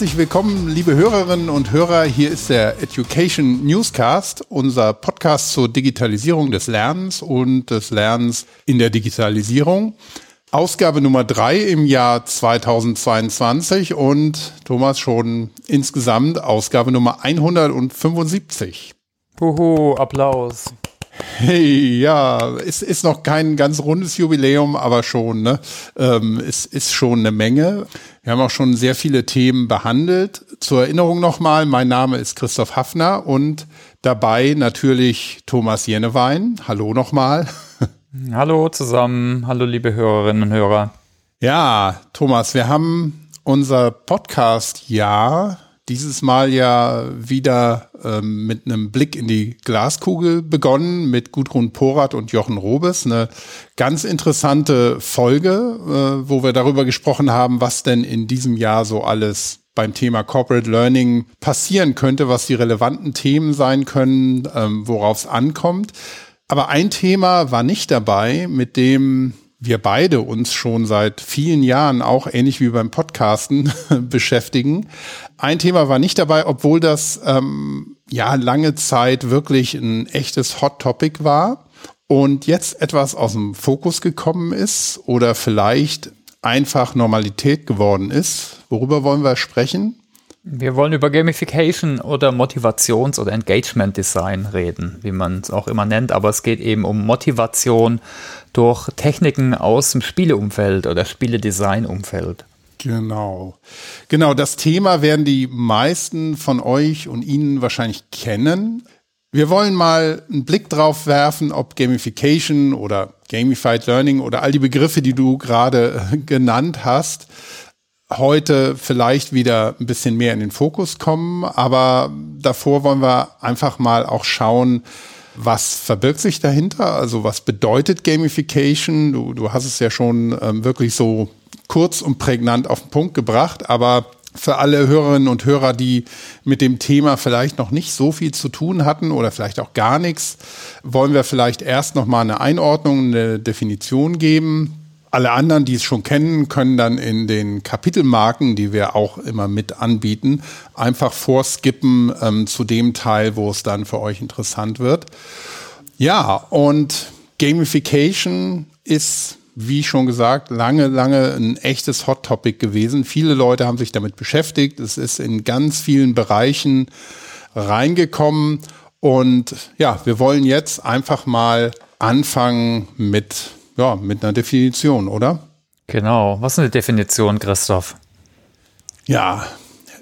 Herzlich willkommen, liebe Hörerinnen und Hörer. Hier ist der Education Newscast, unser Podcast zur Digitalisierung des Lernens und des Lernens in der Digitalisierung. Ausgabe Nummer drei im Jahr 2022 und Thomas schon insgesamt Ausgabe Nummer 175. Huhu, Applaus. Hey, ja, es ist noch kein ganz rundes Jubiläum, aber schon, ne? Ähm, es ist schon eine Menge. Wir haben auch schon sehr viele Themen behandelt. Zur Erinnerung nochmal, mein Name ist Christoph Hafner und dabei natürlich Thomas Jennewein. Hallo nochmal. Hallo zusammen, hallo liebe Hörerinnen und Hörer. Ja, Thomas, wir haben unser Podcast-Jahr dieses Mal ja wieder ähm, mit einem Blick in die Glaskugel begonnen mit Gudrun Porath und Jochen Robes. Eine ganz interessante Folge, äh, wo wir darüber gesprochen haben, was denn in diesem Jahr so alles beim Thema Corporate Learning passieren könnte, was die relevanten Themen sein können, ähm, worauf es ankommt. Aber ein Thema war nicht dabei, mit dem wir beide uns schon seit vielen Jahren auch ähnlich wie beim Podcasten beschäftigen. Ein Thema war nicht dabei, obwohl das ähm, ja lange Zeit wirklich ein echtes Hot Topic war und jetzt etwas aus dem Fokus gekommen ist oder vielleicht einfach Normalität geworden ist. Worüber wollen wir sprechen? Wir wollen über Gamification oder Motivations- oder Engagement Design reden, wie man es auch immer nennt, aber es geht eben um Motivation durch Techniken aus dem Spieleumfeld oder Spieledesign-Umfeld. Genau. Genau, das Thema werden die meisten von euch und Ihnen wahrscheinlich kennen. Wir wollen mal einen Blick drauf werfen, ob Gamification oder Gamified Learning oder all die Begriffe, die du gerade genannt hast, heute vielleicht wieder ein bisschen mehr in den Fokus kommen. Aber davor wollen wir einfach mal auch schauen, was verbirgt sich dahinter? Also was bedeutet Gamification? Du, du hast es ja schon ähm, wirklich so kurz und prägnant auf den Punkt gebracht, aber für alle Hörerinnen und Hörer, die mit dem Thema vielleicht noch nicht so viel zu tun hatten oder vielleicht auch gar nichts, wollen wir vielleicht erst noch mal eine Einordnung, eine Definition geben. Alle anderen, die es schon kennen, können dann in den Kapitelmarken, die wir auch immer mit anbieten, einfach vorskippen ähm, zu dem Teil, wo es dann für euch interessant wird. Ja, und Gamification ist, wie schon gesagt, lange, lange ein echtes Hot Topic gewesen. Viele Leute haben sich damit beschäftigt. Es ist in ganz vielen Bereichen reingekommen. Und ja, wir wollen jetzt einfach mal anfangen mit ja, mit einer Definition, oder? Genau. Was ist eine Definition, Christoph? Ja,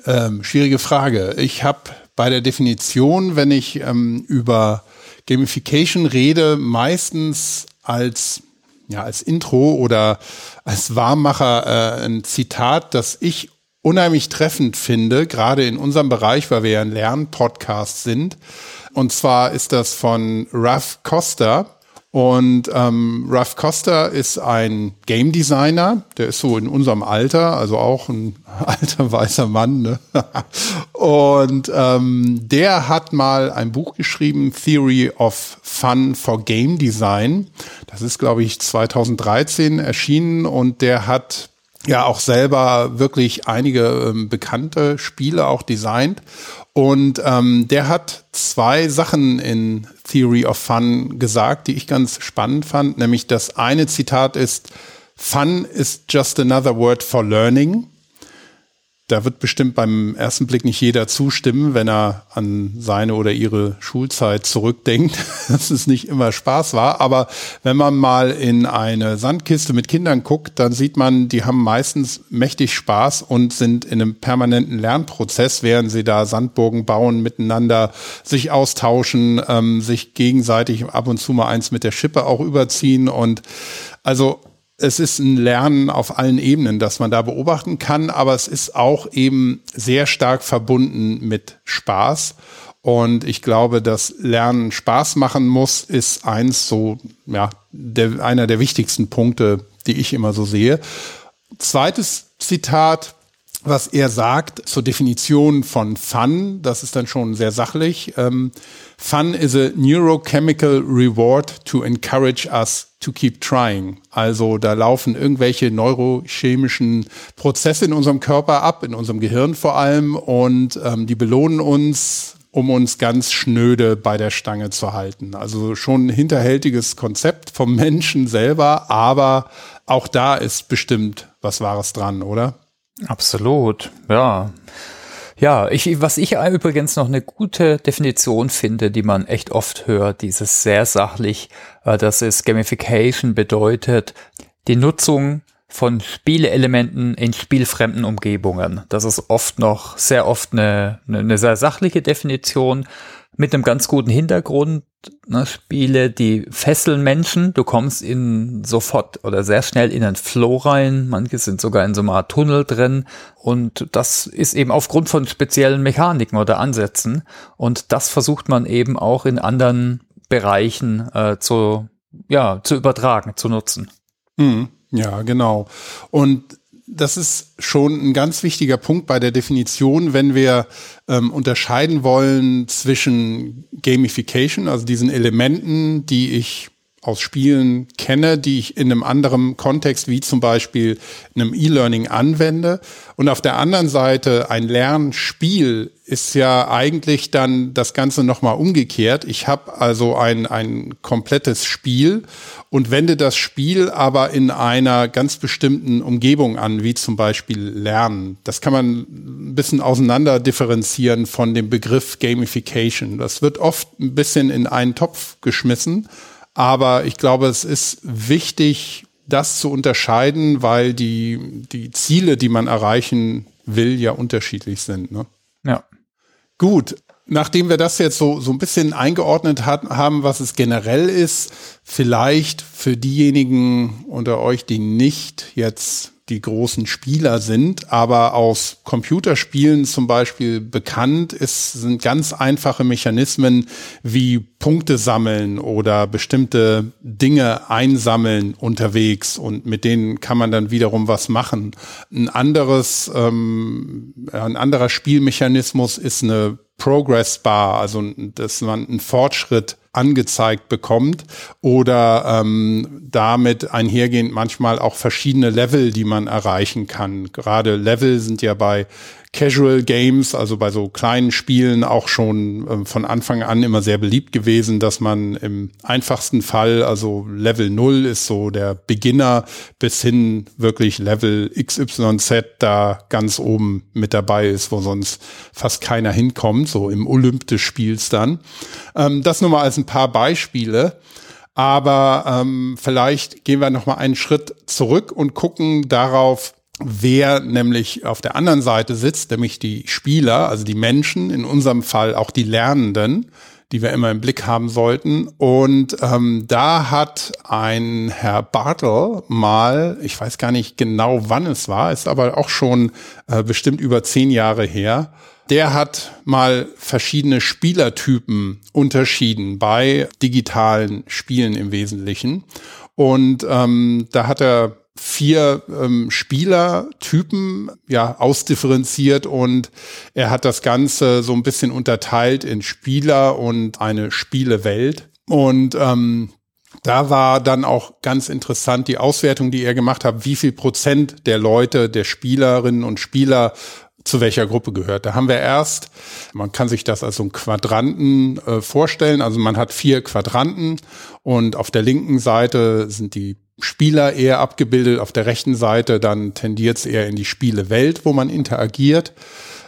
ähm, schwierige Frage. Ich habe bei der Definition, wenn ich ähm, über Gamification rede, meistens als ja als Intro oder als Warmmacher äh, ein Zitat, das ich unheimlich treffend finde, gerade in unserem Bereich, weil wir ja ein Lernpodcast sind. Und zwar ist das von Ralph Costa. Und ähm, Ralph Costa ist ein Game Designer, der ist so in unserem Alter, also auch ein alter weißer Mann. Ne? Und ähm, der hat mal ein Buch geschrieben, Theory of Fun for Game Design. Das ist, glaube ich, 2013 erschienen und der hat ja auch selber wirklich einige ähm, bekannte Spiele auch designt. Und ähm, der hat zwei Sachen in Theory of Fun gesagt, die ich ganz spannend fand. Nämlich das eine Zitat ist, Fun is just another word for learning da wird bestimmt beim ersten Blick nicht jeder zustimmen, wenn er an seine oder ihre Schulzeit zurückdenkt, dass es nicht immer Spaß war. Aber wenn man mal in eine Sandkiste mit Kindern guckt, dann sieht man, die haben meistens mächtig Spaß und sind in einem permanenten Lernprozess, während sie da Sandburgen bauen, miteinander sich austauschen, ähm, sich gegenseitig ab und zu mal eins mit der Schippe auch überziehen und also es ist ein Lernen auf allen Ebenen, das man da beobachten kann, aber es ist auch eben sehr stark verbunden mit Spaß. Und ich glaube, dass Lernen Spaß machen muss, ist eins so, ja, der, einer der wichtigsten Punkte, die ich immer so sehe. Zweites Zitat was er sagt zur Definition von Fun. Das ist dann schon sehr sachlich. Ähm, Fun is a neurochemical reward to encourage us to keep trying. Also da laufen irgendwelche neurochemischen Prozesse in unserem Körper ab, in unserem Gehirn vor allem, und ähm, die belohnen uns, um uns ganz schnöde bei der Stange zu halten. Also schon ein hinterhältiges Konzept vom Menschen selber, aber auch da ist bestimmt was Wahres dran, oder? Absolut, ja. Ja, ich, was ich übrigens noch eine gute Definition finde, die man echt oft hört, dieses sehr sachlich, äh, dass es Gamification bedeutet, die Nutzung von Spielelementen in spielfremden Umgebungen. Das ist oft noch sehr oft eine, eine sehr sachliche Definition mit einem ganz guten Hintergrund. Ne, Spiele, die fesseln Menschen. Du kommst in sofort oder sehr schnell in einen Flow rein. Manche sind sogar in so einer Art Tunnel drin. Und das ist eben aufgrund von speziellen Mechaniken oder Ansätzen. Und das versucht man eben auch in anderen Bereichen äh, zu, ja, zu übertragen, zu nutzen. Mhm. Ja, genau. Und das ist schon ein ganz wichtiger Punkt bei der Definition, wenn wir ähm, unterscheiden wollen zwischen Gamification, also diesen Elementen, die ich aus Spielen kenne, die ich in einem anderen Kontext, wie zum Beispiel in einem E-Learning anwende. Und auf der anderen Seite ein Lernspiel ist ja eigentlich dann das Ganze nochmal umgekehrt. Ich habe also ein, ein komplettes Spiel und wende das Spiel aber in einer ganz bestimmten Umgebung an, wie zum Beispiel Lernen. Das kann man ein bisschen auseinander differenzieren von dem Begriff Gamification. Das wird oft ein bisschen in einen Topf geschmissen. Aber ich glaube, es ist wichtig, das zu unterscheiden, weil die, die Ziele, die man erreichen will, ja unterschiedlich sind. Ne? Ja. Gut. Nachdem wir das jetzt so, so ein bisschen eingeordnet hat, haben, was es generell ist, vielleicht für diejenigen unter euch, die nicht jetzt die großen Spieler sind, aber aus Computerspielen zum Beispiel bekannt ist, sind ganz einfache Mechanismen wie Punkte sammeln oder bestimmte Dinge einsammeln unterwegs und mit denen kann man dann wiederum was machen. Ein anderes, ähm, ein anderer Spielmechanismus ist eine Progress Bar, also dass man einen Fortschritt angezeigt bekommt oder ähm, damit einhergehend manchmal auch verschiedene Level, die man erreichen kann. Gerade Level sind ja bei Casual Games, also bei so kleinen Spielen auch schon äh, von Anfang an immer sehr beliebt gewesen, dass man im einfachsten Fall, also Level 0 ist so der Beginner bis hin wirklich Level XYZ da ganz oben mit dabei ist, wo sonst fast keiner hinkommt, so im Olymp des Spiels dann. Ähm, das nur mal als ein paar Beispiele. Aber ähm, vielleicht gehen wir noch mal einen Schritt zurück und gucken darauf, wer nämlich auf der anderen Seite sitzt, nämlich die Spieler, also die Menschen, in unserem Fall auch die Lernenden, die wir immer im Blick haben sollten. Und ähm, da hat ein Herr Bartel mal, ich weiß gar nicht genau, wann es war, ist aber auch schon äh, bestimmt über zehn Jahre her, der hat mal verschiedene Spielertypen unterschieden bei digitalen Spielen im Wesentlichen. Und ähm, da hat er vier ähm, Spielertypen ja ausdifferenziert und er hat das Ganze so ein bisschen unterteilt in Spieler und eine Spielewelt. Und ähm, da war dann auch ganz interessant die Auswertung, die er gemacht hat, wie viel Prozent der Leute, der Spielerinnen und Spieler zu welcher Gruppe gehört. Da haben wir erst, man kann sich das als so ein Quadranten äh, vorstellen, also man hat vier Quadranten und auf der linken Seite sind die Spieler eher abgebildet. Auf der rechten Seite dann tendiert es eher in die Spielewelt, wo man interagiert.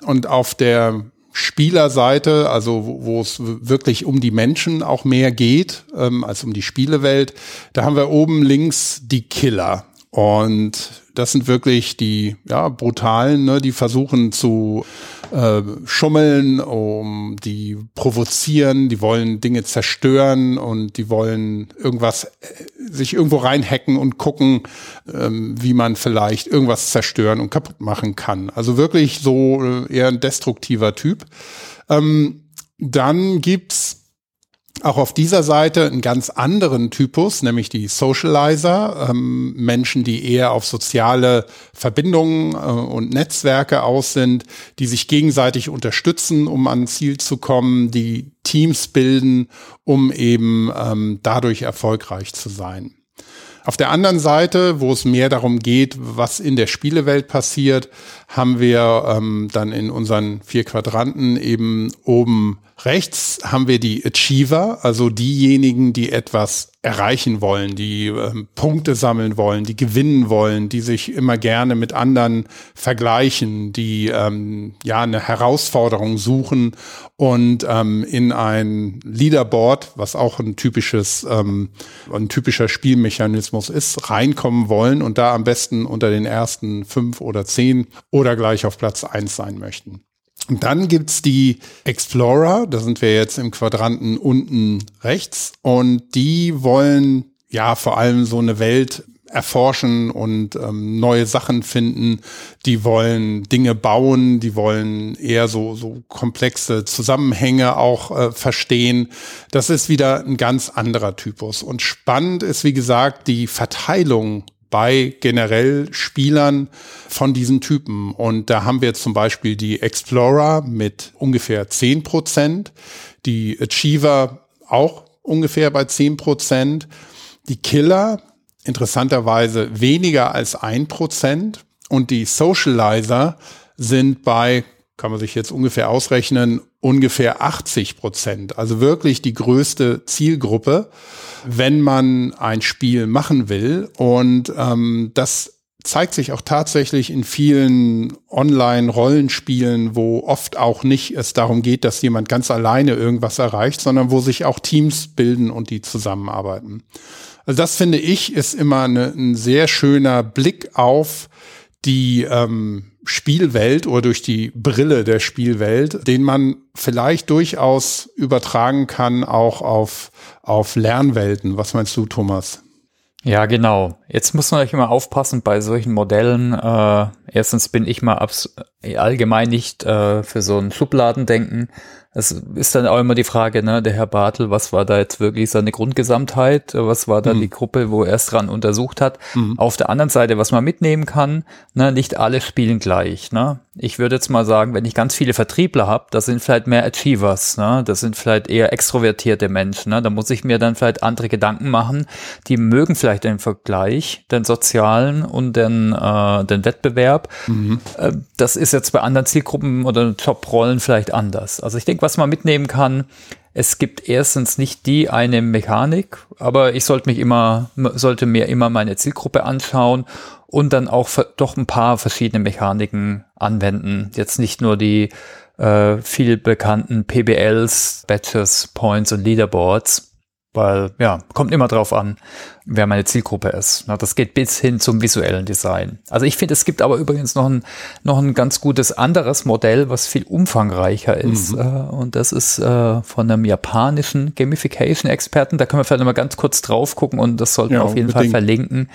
Und auf der Spielerseite, also wo, wo es wirklich um die Menschen auch mehr geht ähm, als um die Spielewelt, da haben wir oben links die Killer. Und das sind wirklich die ja, brutalen, ne, die versuchen zu äh, schummeln, um die provozieren, die wollen Dinge zerstören und die wollen irgendwas äh, sich irgendwo reinhacken und gucken, ähm, wie man vielleicht irgendwas zerstören und kaputt machen kann. Also wirklich so äh, eher ein destruktiver Typ. Ähm, dann gibt's auch auf dieser Seite einen ganz anderen Typus, nämlich die Socializer, ähm, Menschen, die eher auf soziale Verbindungen äh, und Netzwerke aus sind, die sich gegenseitig unterstützen, um an Ziel zu kommen, die Teams bilden, um eben ähm, dadurch erfolgreich zu sein. Auf der anderen Seite, wo es mehr darum geht, was in der Spielewelt passiert, haben wir ähm, dann in unseren vier Quadranten eben oben rechts haben wir die Achiever, also diejenigen, die etwas erreichen wollen, die ähm, Punkte sammeln wollen, die gewinnen wollen, die sich immer gerne mit anderen vergleichen, die ähm, ja eine Herausforderung suchen und ähm, in ein Leaderboard, was auch ein typisches, ähm, ein typischer Spielmechanismus ist, reinkommen wollen und da am besten unter den ersten fünf oder zehn oder gleich auf Platz eins sein möchten. Und dann gibt's die Explorer, da sind wir jetzt im Quadranten unten rechts und die wollen ja vor allem so eine Welt erforschen und ähm, neue Sachen finden. Die wollen Dinge bauen, die wollen eher so, so komplexe Zusammenhänge auch äh, verstehen. Das ist wieder ein ganz anderer Typus. Und spannend ist, wie gesagt, die Verteilung bei generell Spielern von diesen Typen. Und da haben wir zum Beispiel die Explorer mit ungefähr zehn Prozent, die Achiever auch ungefähr bei zehn Prozent, die Killer interessanterweise weniger als ein Prozent und die Socializer sind bei, kann man sich jetzt ungefähr ausrechnen, ungefähr 80 Prozent. Also wirklich die größte Zielgruppe wenn man ein Spiel machen will. Und ähm, das zeigt sich auch tatsächlich in vielen Online-Rollenspielen, wo oft auch nicht es darum geht, dass jemand ganz alleine irgendwas erreicht, sondern wo sich auch Teams bilden und die zusammenarbeiten. Also das finde ich ist immer eine, ein sehr schöner Blick auf die ähm, Spielwelt oder durch die Brille der Spielwelt, den man vielleicht durchaus übertragen kann auch auf, auf Lernwelten. Was meinst du, Thomas? Ja, genau. Jetzt muss man euch immer aufpassen bei solchen Modellen. Äh, erstens bin ich mal allgemein nicht äh, für so ein Schubladendenken. Es ist dann auch immer die Frage, ne, der Herr Bartel, was war da jetzt wirklich seine Grundgesamtheit? Was war da mhm. die Gruppe, wo er es dran untersucht hat? Mhm. Auf der anderen Seite, was man mitnehmen kann, ne, nicht alle spielen gleich. Ne? Ich würde jetzt mal sagen, wenn ich ganz viele Vertriebler habe, das sind vielleicht mehr Achievers, ne? das sind vielleicht eher extrovertierte Menschen. Ne? Da muss ich mir dann vielleicht andere Gedanken machen. Die mögen vielleicht den Vergleich, den sozialen und den, äh, den Wettbewerb. Mhm. Äh, das ist jetzt bei anderen Zielgruppen oder Jobrollen vielleicht anders. Also ich denke, was man mitnehmen kann, es gibt erstens nicht die eine Mechanik, aber ich sollte mich immer, sollte mir immer meine Zielgruppe anschauen und dann auch doch ein paar verschiedene Mechaniken anwenden. Jetzt nicht nur die äh, viel bekannten PBLs, Batches, Points und Leaderboards, weil, ja, kommt immer drauf an, wer meine Zielgruppe ist. Das geht bis hin zum visuellen Design. Also ich finde, es gibt aber übrigens noch ein, noch ein ganz gutes anderes Modell, was viel umfangreicher ist. Mhm. Äh, und das ist äh, von einem japanischen Gamification-Experten. Da können wir vielleicht mal ganz kurz drauf gucken und das sollten ja, wir auf jeden unbedingt. Fall verlinken.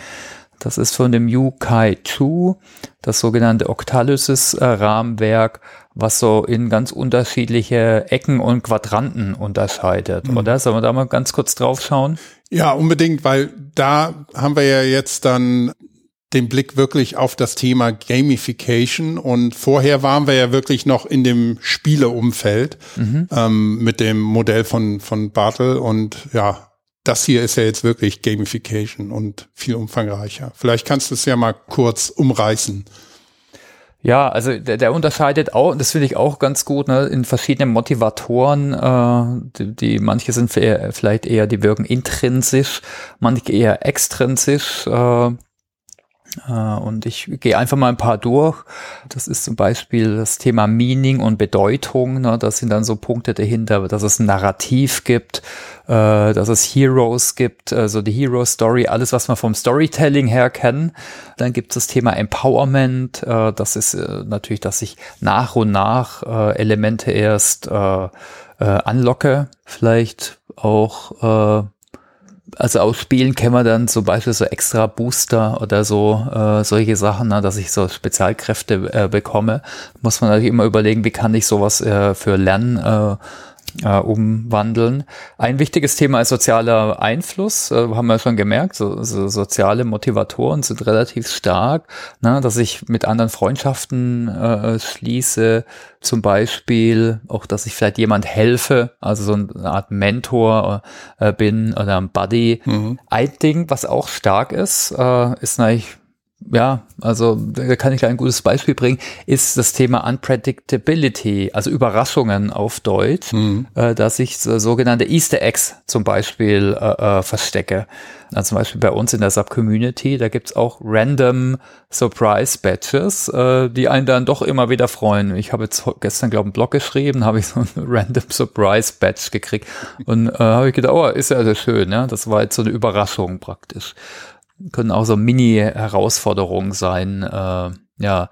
Das ist von dem Yu Kai Chu, das sogenannte Octalysis-Rahmenwerk, was so in ganz unterschiedliche Ecken und Quadranten unterscheidet. Mhm. Oder sollen wir da mal ganz kurz drauf schauen? Ja, unbedingt, weil da haben wir ja jetzt dann den Blick wirklich auf das Thema Gamification und vorher waren wir ja wirklich noch in dem Spieleumfeld mhm. ähm, mit dem Modell von, von Bartel und ja, das hier ist ja jetzt wirklich Gamification und viel umfangreicher. Vielleicht kannst du es ja mal kurz umreißen. Ja, also der, der unterscheidet auch, das finde ich auch ganz gut, ne, in verschiedenen Motivatoren, äh, die, die manche sind vielleicht eher, die wirken intrinsisch, manche eher extrinsisch. Äh, und ich gehe einfach mal ein paar durch. Das ist zum Beispiel das Thema Meaning und Bedeutung. Ne? Das sind dann so Punkte dahinter, dass es ein Narrativ gibt, äh, dass es Heroes gibt, also die Hero Story, alles, was wir vom Storytelling her kennen. Dann gibt es das Thema Empowerment. Äh, das ist natürlich, dass ich nach und nach Elemente erst anlocke, vielleicht auch also aus Spielen kennen wir dann zum Beispiel so extra Booster oder so, äh, solche Sachen, ne, dass ich so Spezialkräfte äh, bekomme. Muss man natürlich immer überlegen, wie kann ich sowas äh, für Lernen äh, äh, umwandeln. Ein wichtiges Thema ist sozialer Einfluss, äh, haben wir schon gemerkt. So, so soziale Motivatoren sind relativ stark, ne, dass ich mit anderen Freundschaften äh, schließe, zum Beispiel auch, dass ich vielleicht jemand helfe, also so eine Art Mentor äh, bin oder ein Buddy. Mhm. Ein Ding, was auch stark ist, äh, ist natürlich ja, also da kann ich ein gutes Beispiel bringen, ist das Thema Unpredictability, also Überraschungen auf Deutsch, mhm. äh, dass ich so, sogenannte Easter Eggs zum Beispiel äh, äh, verstecke. Also zum Beispiel bei uns in der Sub-Community, da gibt's auch random Surprise Badges, äh, die einen dann doch immer wieder freuen. Ich habe jetzt gestern, glaube ich, einen Blog geschrieben, habe ich so ein random Surprise Badge gekriegt und äh, habe ich gedacht, oh, ist ja sehr schön, ja, das war jetzt so eine Überraschung praktisch können auch so Mini-Herausforderungen sein. Äh, ja.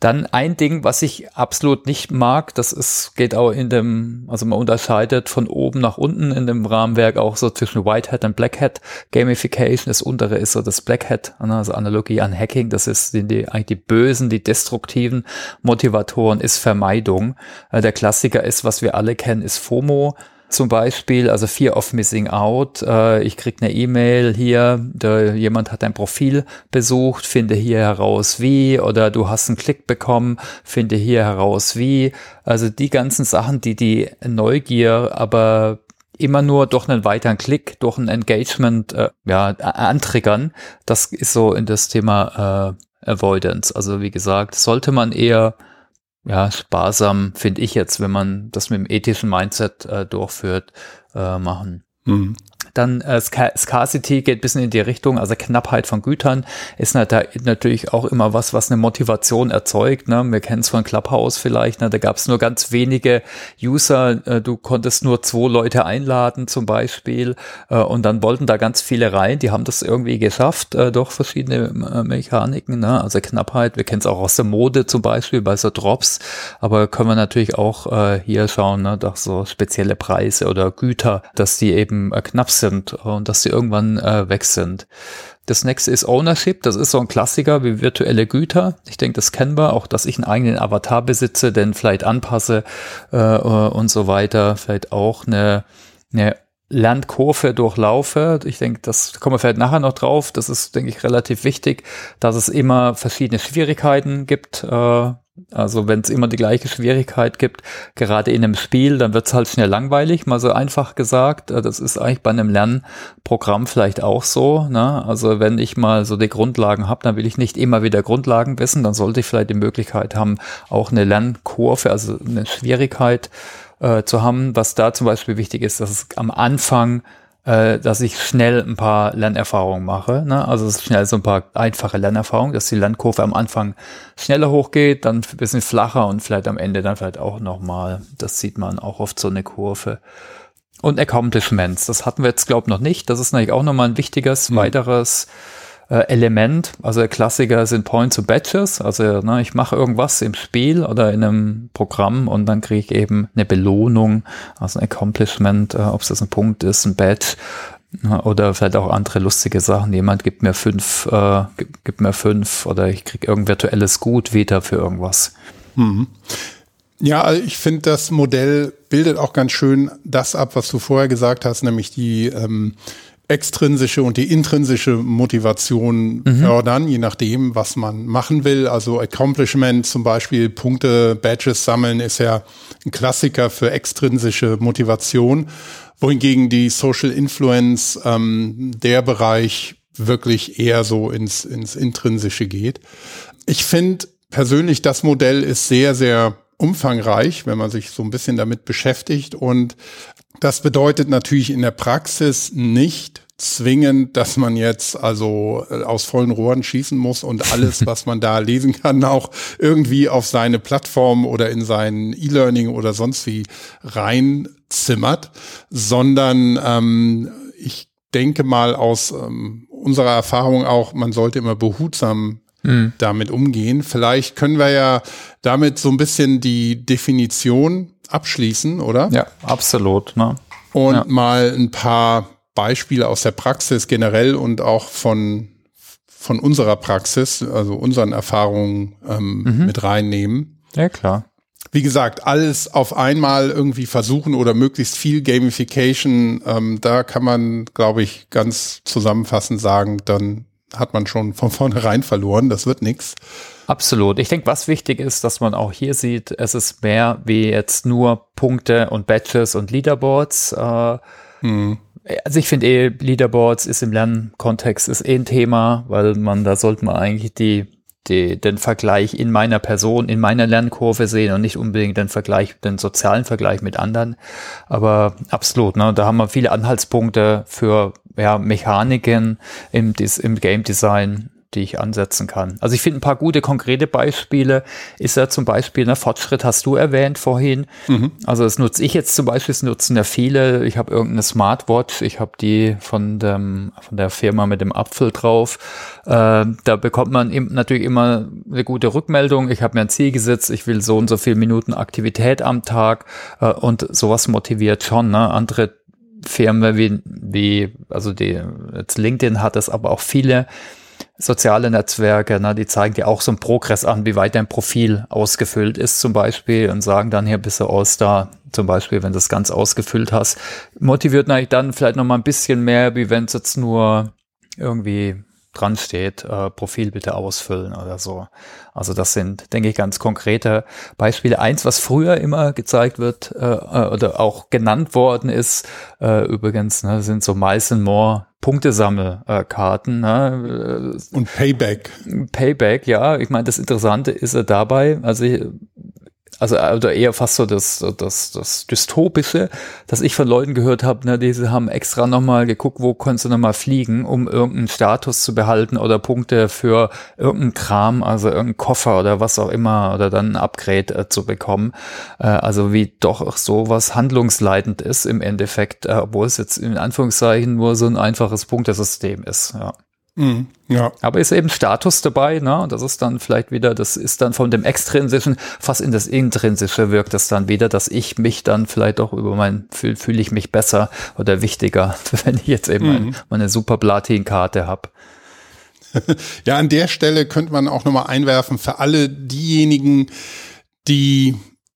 Dann ein Ding, was ich absolut nicht mag, das ist, geht auch in dem, also man unterscheidet von oben nach unten in dem Rahmenwerk auch so zwischen White Hat und Black Hat Gamification. Das untere ist so das Black Hat, ne, also Analogie an Hacking. Das ist die, die eigentlich die bösen, die destruktiven Motivatoren ist Vermeidung. Äh, der Klassiker ist, was wir alle kennen, ist FOMO zum Beispiel, also Fear of Missing Out. Äh, ich krieg eine E-Mail hier, da, jemand hat dein Profil besucht, finde hier heraus wie, oder du hast einen Klick bekommen, finde hier heraus wie. Also die ganzen Sachen, die die Neugier aber immer nur durch einen weiteren Klick, durch ein Engagement äh, ja, antriggern, das ist so in das Thema äh, Avoidance. Also wie gesagt, sollte man eher ja, sparsam, finde ich jetzt, wenn man das mit dem ethischen Mindset äh, durchführt, äh, machen. Mhm. Dann äh, Scarcity geht ein bisschen in die Richtung, also Knappheit von Gütern ist natürlich auch immer was, was eine Motivation erzeugt. Ne? Wir kennen es von Clubhouse vielleicht, ne? da gab es nur ganz wenige User, äh, du konntest nur zwei Leute einladen zum Beispiel äh, und dann wollten da ganz viele rein, die haben das irgendwie geschafft äh, durch verschiedene äh, Mechaniken, ne? also Knappheit, wir kennen es auch aus der Mode zum Beispiel bei so Drops, aber können wir natürlich auch äh, hier schauen, ne? durch so spezielle Preise oder Güter, dass die eben äh, knapp sind sind und dass sie irgendwann äh, weg sind. Das nächste ist Ownership. Das ist so ein Klassiker wie virtuelle Güter. Ich denke, das kennen wir auch, dass ich einen eigenen Avatar besitze, den vielleicht anpasse äh, und so weiter. Vielleicht auch eine, eine Lernkurve durchlaufe. Ich denke, das kommen wir vielleicht nachher noch drauf. Das ist, denke ich, relativ wichtig, dass es immer verschiedene Schwierigkeiten gibt. Äh, also wenn es immer die gleiche Schwierigkeit gibt, gerade in einem Spiel, dann wird es halt schnell langweilig, mal so einfach gesagt. Äh, das ist eigentlich bei einem Lernprogramm vielleicht auch so. Ne? Also wenn ich mal so die Grundlagen habe, dann will ich nicht immer wieder Grundlagen wissen, dann sollte ich vielleicht die Möglichkeit haben, auch eine Lernkurve, also eine Schwierigkeit äh, zu haben. Was da zum Beispiel wichtig ist, dass es am Anfang äh, dass ich schnell ein paar Lernerfahrungen mache. Ne? Also schnell so ein paar einfache Lernerfahrungen, dass die Lernkurve am Anfang schneller hochgeht, dann ein bisschen flacher und vielleicht am Ende dann vielleicht auch nochmal. Das sieht man auch oft so eine Kurve. Und Accomplishments, das hatten wir jetzt, glaube ich, noch nicht. Das ist natürlich auch nochmal ein wichtiges, mhm. weiteres Element. Also der Klassiker sind Points und Badges. Also ne, ich mache irgendwas im Spiel oder in einem Programm und dann kriege ich eben eine Belohnung, also ein Accomplishment, äh, ob es das ein Punkt ist, ein Badge oder vielleicht auch andere lustige Sachen. Jemand gibt mir fünf, äh, gibt mir fünf oder ich kriege irgendein virtuelles Gut wieder für irgendwas. Mhm. Ja, also ich finde, das Modell bildet auch ganz schön das ab, was du vorher gesagt hast, nämlich die ähm, extrinsische und die intrinsische Motivation mhm. fördern, je nachdem, was man machen will. Also Accomplishment zum Beispiel, Punkte, Badges sammeln ist ja ein Klassiker für extrinsische Motivation, wohingegen die Social Influence ähm, der Bereich wirklich eher so ins, ins Intrinsische geht. Ich finde persönlich, das Modell ist sehr, sehr umfangreich, wenn man sich so ein bisschen damit beschäftigt und das bedeutet natürlich in der Praxis nicht zwingend, dass man jetzt also äh, aus vollen Rohren schießen muss und alles, was man da lesen kann, auch irgendwie auf seine Plattform oder in sein E-Learning oder sonst wie reinzimmert, sondern ähm, ich denke mal aus ähm, unserer Erfahrung auch, man sollte immer behutsam mhm. damit umgehen. Vielleicht können wir ja damit so ein bisschen die Definition abschließen, oder? Ja, absolut. Ne? Und ja. mal ein paar Beispiele aus der Praxis generell und auch von, von unserer Praxis, also unseren Erfahrungen ähm, mhm. mit reinnehmen. Ja, klar. wie gesagt, alles auf einmal irgendwie versuchen oder möglichst viel Gamification, ähm, da kann man, glaube ich, ganz zusammenfassend sagen, dann hat man schon von vornherein verloren, das wird nichts. Absolut. Ich denke, was wichtig ist, dass man auch hier sieht, es ist mehr wie jetzt nur Punkte und Badges und Leaderboards. Äh, hm. Also ich finde eh, Leaderboards ist im Lernkontext ist eh ein Thema, weil man, da sollte man eigentlich die, die, den Vergleich in meiner Person, in meiner Lernkurve sehen und nicht unbedingt den Vergleich, den sozialen Vergleich mit anderen. Aber absolut, ne, da haben wir viele Anhaltspunkte für ja, Mechaniken im, im Game Design, die ich ansetzen kann. Also ich finde ein paar gute konkrete Beispiele. Ist ja zum Beispiel, ne, Fortschritt hast du erwähnt vorhin. Mhm. Also das nutze ich jetzt zum Beispiel, das nutzen ja viele. Ich habe irgendeine Smartwatch, ich habe die von, dem, von der Firma mit dem Apfel drauf. Äh, da bekommt man im, natürlich immer eine gute Rückmeldung. Ich habe mir ein Ziel gesetzt, ich will so und so viele Minuten Aktivität am Tag äh, und sowas motiviert schon. Ne? Andere Firmen wie, wie also die, jetzt LinkedIn hat das aber auch viele soziale Netzwerke, ne, die zeigen dir auch so einen Progress an, wie weit dein Profil ausgefüllt ist zum Beispiel und sagen dann hier bist du All-Star zum Beispiel, wenn du es ganz ausgefüllt hast. Motiviert natürlich dann vielleicht noch mal ein bisschen mehr, wie wenn es jetzt nur irgendwie dran steht, äh, Profil bitte ausfüllen oder so. Also das sind, denke ich, ganz konkrete Beispiele. Eins, was früher immer gezeigt wird äh, äh oder auch genannt worden ist, äh, übrigens, ne, sind so and More Punktesammelkarten. Ne? Und Payback. Payback, ja. Ich meine, das Interessante ist ja dabei, also also oder eher fast so das, das, das Dystopische, dass ich von Leuten gehört habe, ne, diese haben extra nochmal geguckt, wo kannst du nochmal fliegen, um irgendeinen Status zu behalten oder Punkte für irgendeinen Kram, also irgendeinen Koffer oder was auch immer, oder dann ein Upgrade äh, zu bekommen. Äh, also wie doch sowas handlungsleitend ist im Endeffekt, äh, obwohl es jetzt in Anführungszeichen nur so ein einfaches Punktesystem ist. Ja. Mhm, ja. Aber ist eben Status dabei, ne? Das ist dann vielleicht wieder, das ist dann von dem Extrinsischen fast in das Intrinsische wirkt das dann wieder, dass ich mich dann vielleicht auch über mein, fühle fühl ich mich besser oder wichtiger, wenn ich jetzt eben mhm. ein, meine super Platin-Karte habe. Ja, an der Stelle könnte man auch nochmal einwerfen für alle diejenigen, die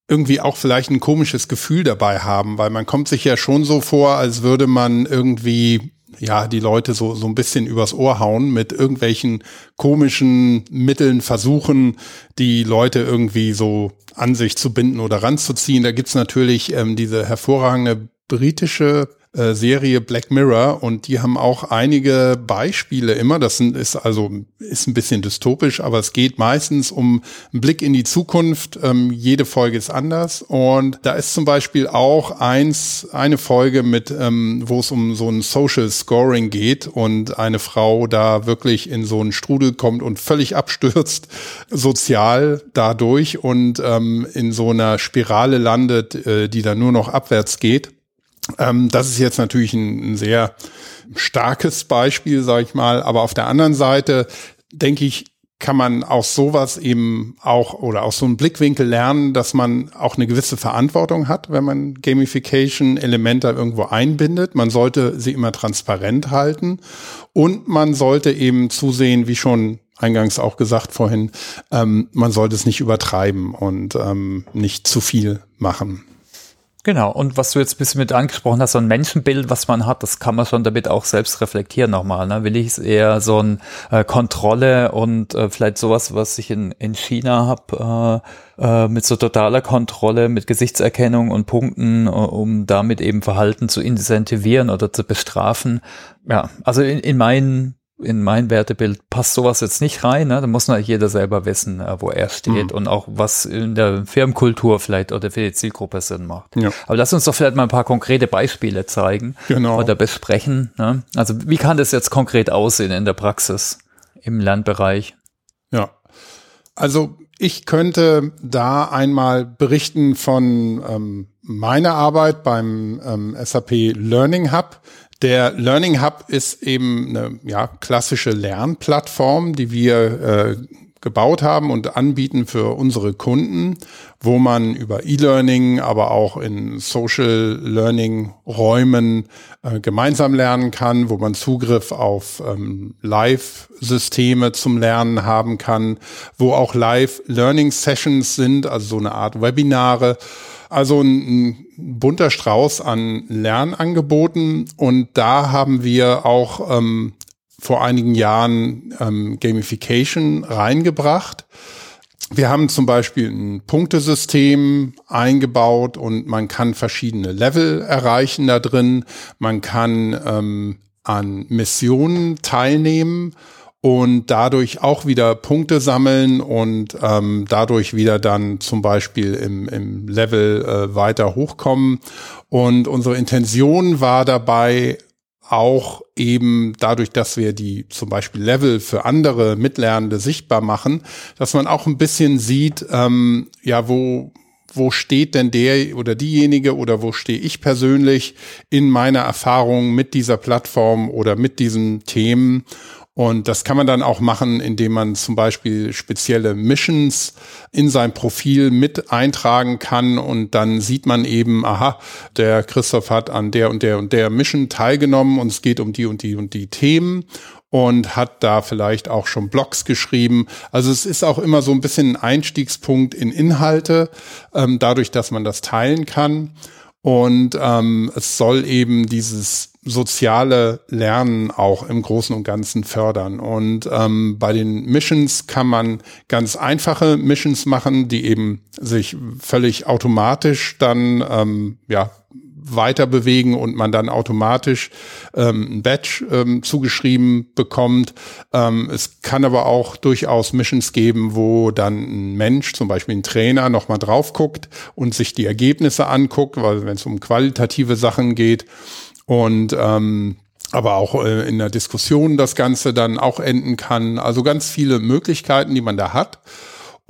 irgendwie auch vielleicht ein komisches Gefühl dabei haben, weil man kommt sich ja schon so vor, als würde man irgendwie ja, die Leute so, so ein bisschen übers Ohr hauen mit irgendwelchen komischen Mitteln versuchen, die Leute irgendwie so an sich zu binden oder ranzuziehen. Da gibt's natürlich ähm, diese hervorragende britische äh, Serie Black Mirror und die haben auch einige Beispiele immer. Das sind, ist also ist ein bisschen dystopisch, aber es geht meistens um einen Blick in die Zukunft. Ähm, jede Folge ist anders und da ist zum Beispiel auch eins eine Folge mit, ähm, wo es um so ein Social Scoring geht und eine Frau da wirklich in so einen Strudel kommt und völlig abstürzt sozial dadurch und ähm, in so einer Spirale landet, äh, die dann nur noch abwärts geht. Ähm, das ist jetzt natürlich ein, ein sehr starkes Beispiel, sage ich mal. Aber auf der anderen Seite denke ich, kann man aus sowas eben auch oder aus so einem Blickwinkel lernen, dass man auch eine gewisse Verantwortung hat, wenn man Gamification-Elemente irgendwo einbindet. Man sollte sie immer transparent halten und man sollte eben zusehen, wie schon eingangs auch gesagt vorhin, ähm, man sollte es nicht übertreiben und ähm, nicht zu viel machen. Genau, und was du jetzt ein bisschen mit angesprochen hast, so ein Menschenbild, was man hat, das kann man schon damit auch selbst reflektieren nochmal. Ne? Will ich es eher so ein äh, Kontrolle und äh, vielleicht sowas, was ich in, in China habe, äh, äh, mit so totaler Kontrolle, mit Gesichtserkennung und Punkten, uh, um damit eben Verhalten zu incentivieren oder zu bestrafen. Ja, also in, in meinen in mein Wertebild passt sowas jetzt nicht rein. Ne? Da muss natürlich jeder selber wissen, äh, wo er steht mhm. und auch was in der Firmenkultur vielleicht oder für die Zielgruppe Sinn macht. Ja. Aber lass uns doch vielleicht mal ein paar konkrete Beispiele zeigen genau. oder besprechen. Ne? Also wie kann das jetzt konkret aussehen in der Praxis im Lernbereich? Ja, also ich könnte da einmal berichten von ähm, meiner Arbeit beim ähm, SAP Learning Hub. Der Learning Hub ist eben eine ja, klassische Lernplattform, die wir äh, gebaut haben und anbieten für unsere Kunden, wo man über E-Learning, aber auch in Social Learning Räumen äh, gemeinsam lernen kann, wo man Zugriff auf ähm, Live-Systeme zum Lernen haben kann, wo auch Live-Learning-Sessions sind, also so eine Art Webinare. Also ein, ein bunter Strauß an Lernangeboten und da haben wir auch ähm, vor einigen Jahren ähm, Gamification reingebracht. Wir haben zum Beispiel ein Punktesystem eingebaut und man kann verschiedene Level erreichen da drin. Man kann ähm, an Missionen teilnehmen und dadurch auch wieder Punkte sammeln und ähm, dadurch wieder dann zum Beispiel im, im Level äh, weiter hochkommen. Und unsere Intention war dabei, auch eben dadurch, dass wir die zum Beispiel Level für andere Mitlernende sichtbar machen, dass man auch ein bisschen sieht, ähm, ja, wo, wo steht denn der oder diejenige oder wo stehe ich persönlich in meiner Erfahrung mit dieser Plattform oder mit diesen Themen und das kann man dann auch machen, indem man zum Beispiel spezielle Missions in sein Profil mit eintragen kann und dann sieht man eben, aha, der Christoph hat an der und der und der Mission teilgenommen und es geht um die und die und die Themen und hat da vielleicht auch schon Blogs geschrieben. Also es ist auch immer so ein bisschen ein Einstiegspunkt in Inhalte, ähm, dadurch, dass man das teilen kann. Und ähm, es soll eben dieses soziale Lernen auch im Großen und Ganzen fördern. Und ähm, bei den Missions kann man ganz einfache Missions machen, die eben sich völlig automatisch dann ähm, ja weiter bewegen und man dann automatisch ähm, ein Badge ähm, zugeschrieben bekommt. Ähm, es kann aber auch durchaus Missions geben, wo dann ein Mensch, zum Beispiel ein Trainer, nochmal drauf guckt und sich die Ergebnisse anguckt, weil wenn es um qualitative Sachen geht und ähm, aber auch äh, in der Diskussion das Ganze dann auch enden kann. Also ganz viele Möglichkeiten, die man da hat.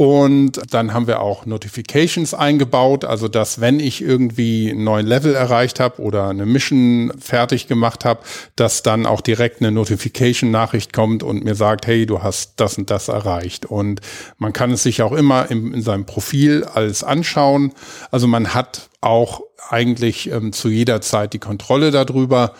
Und dann haben wir auch Notifications eingebaut, also dass wenn ich irgendwie einen neuen Level erreicht habe oder eine Mission fertig gemacht habe, dass dann auch direkt eine Notification-Nachricht kommt und mir sagt, hey, du hast das und das erreicht. Und man kann es sich auch immer in, in seinem Profil alles anschauen. Also man hat auch eigentlich ähm, zu jeder Zeit die Kontrolle darüber.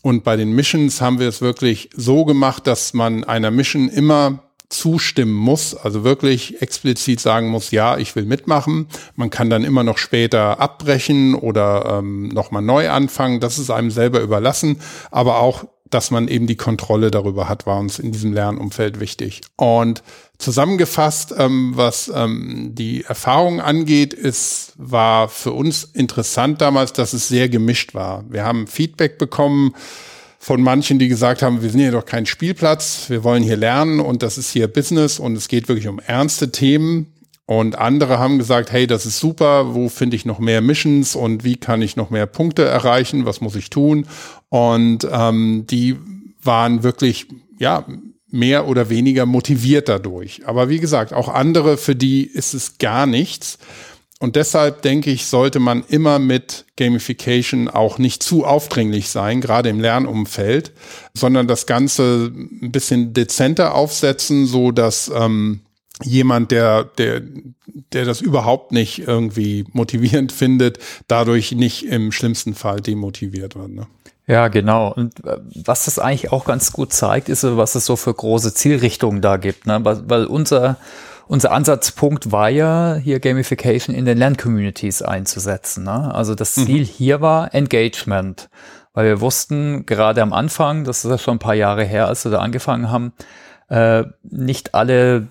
Und bei den Missions haben wir es wirklich so gemacht, dass man einer Mission immer zustimmen muss, also wirklich explizit sagen muss, ja, ich will mitmachen. Man kann dann immer noch später abbrechen oder ähm, nochmal neu anfangen. Das ist einem selber überlassen. Aber auch, dass man eben die Kontrolle darüber hat, war uns in diesem Lernumfeld wichtig. Und zusammengefasst, ähm, was ähm, die Erfahrung angeht, ist, war für uns interessant damals, dass es sehr gemischt war. Wir haben Feedback bekommen, von manchen, die gesagt haben, wir sind hier doch kein Spielplatz, wir wollen hier lernen und das ist hier Business und es geht wirklich um ernste Themen. Und andere haben gesagt, hey, das ist super, wo finde ich noch mehr Missions und wie kann ich noch mehr Punkte erreichen, was muss ich tun? Und ähm, die waren wirklich, ja, mehr oder weniger motiviert dadurch. Aber wie gesagt, auch andere, für die ist es gar nichts. Und deshalb denke ich, sollte man immer mit Gamification auch nicht zu aufdringlich sein, gerade im Lernumfeld, sondern das Ganze ein bisschen dezenter aufsetzen, so dass ähm, jemand, der, der, der das überhaupt nicht irgendwie motivierend findet, dadurch nicht im schlimmsten Fall demotiviert wird. Ne? Ja, genau. Und äh, was das eigentlich auch ganz gut zeigt, ist, was es so für große Zielrichtungen da gibt. Ne? Weil, weil unser unser Ansatzpunkt war ja, hier Gamification in den Lerncommunities einzusetzen. Ne? Also das mhm. Ziel mhm. hier war Engagement, weil wir wussten, gerade am Anfang, das ist ja schon ein paar Jahre her, als wir da angefangen haben, äh, nicht alle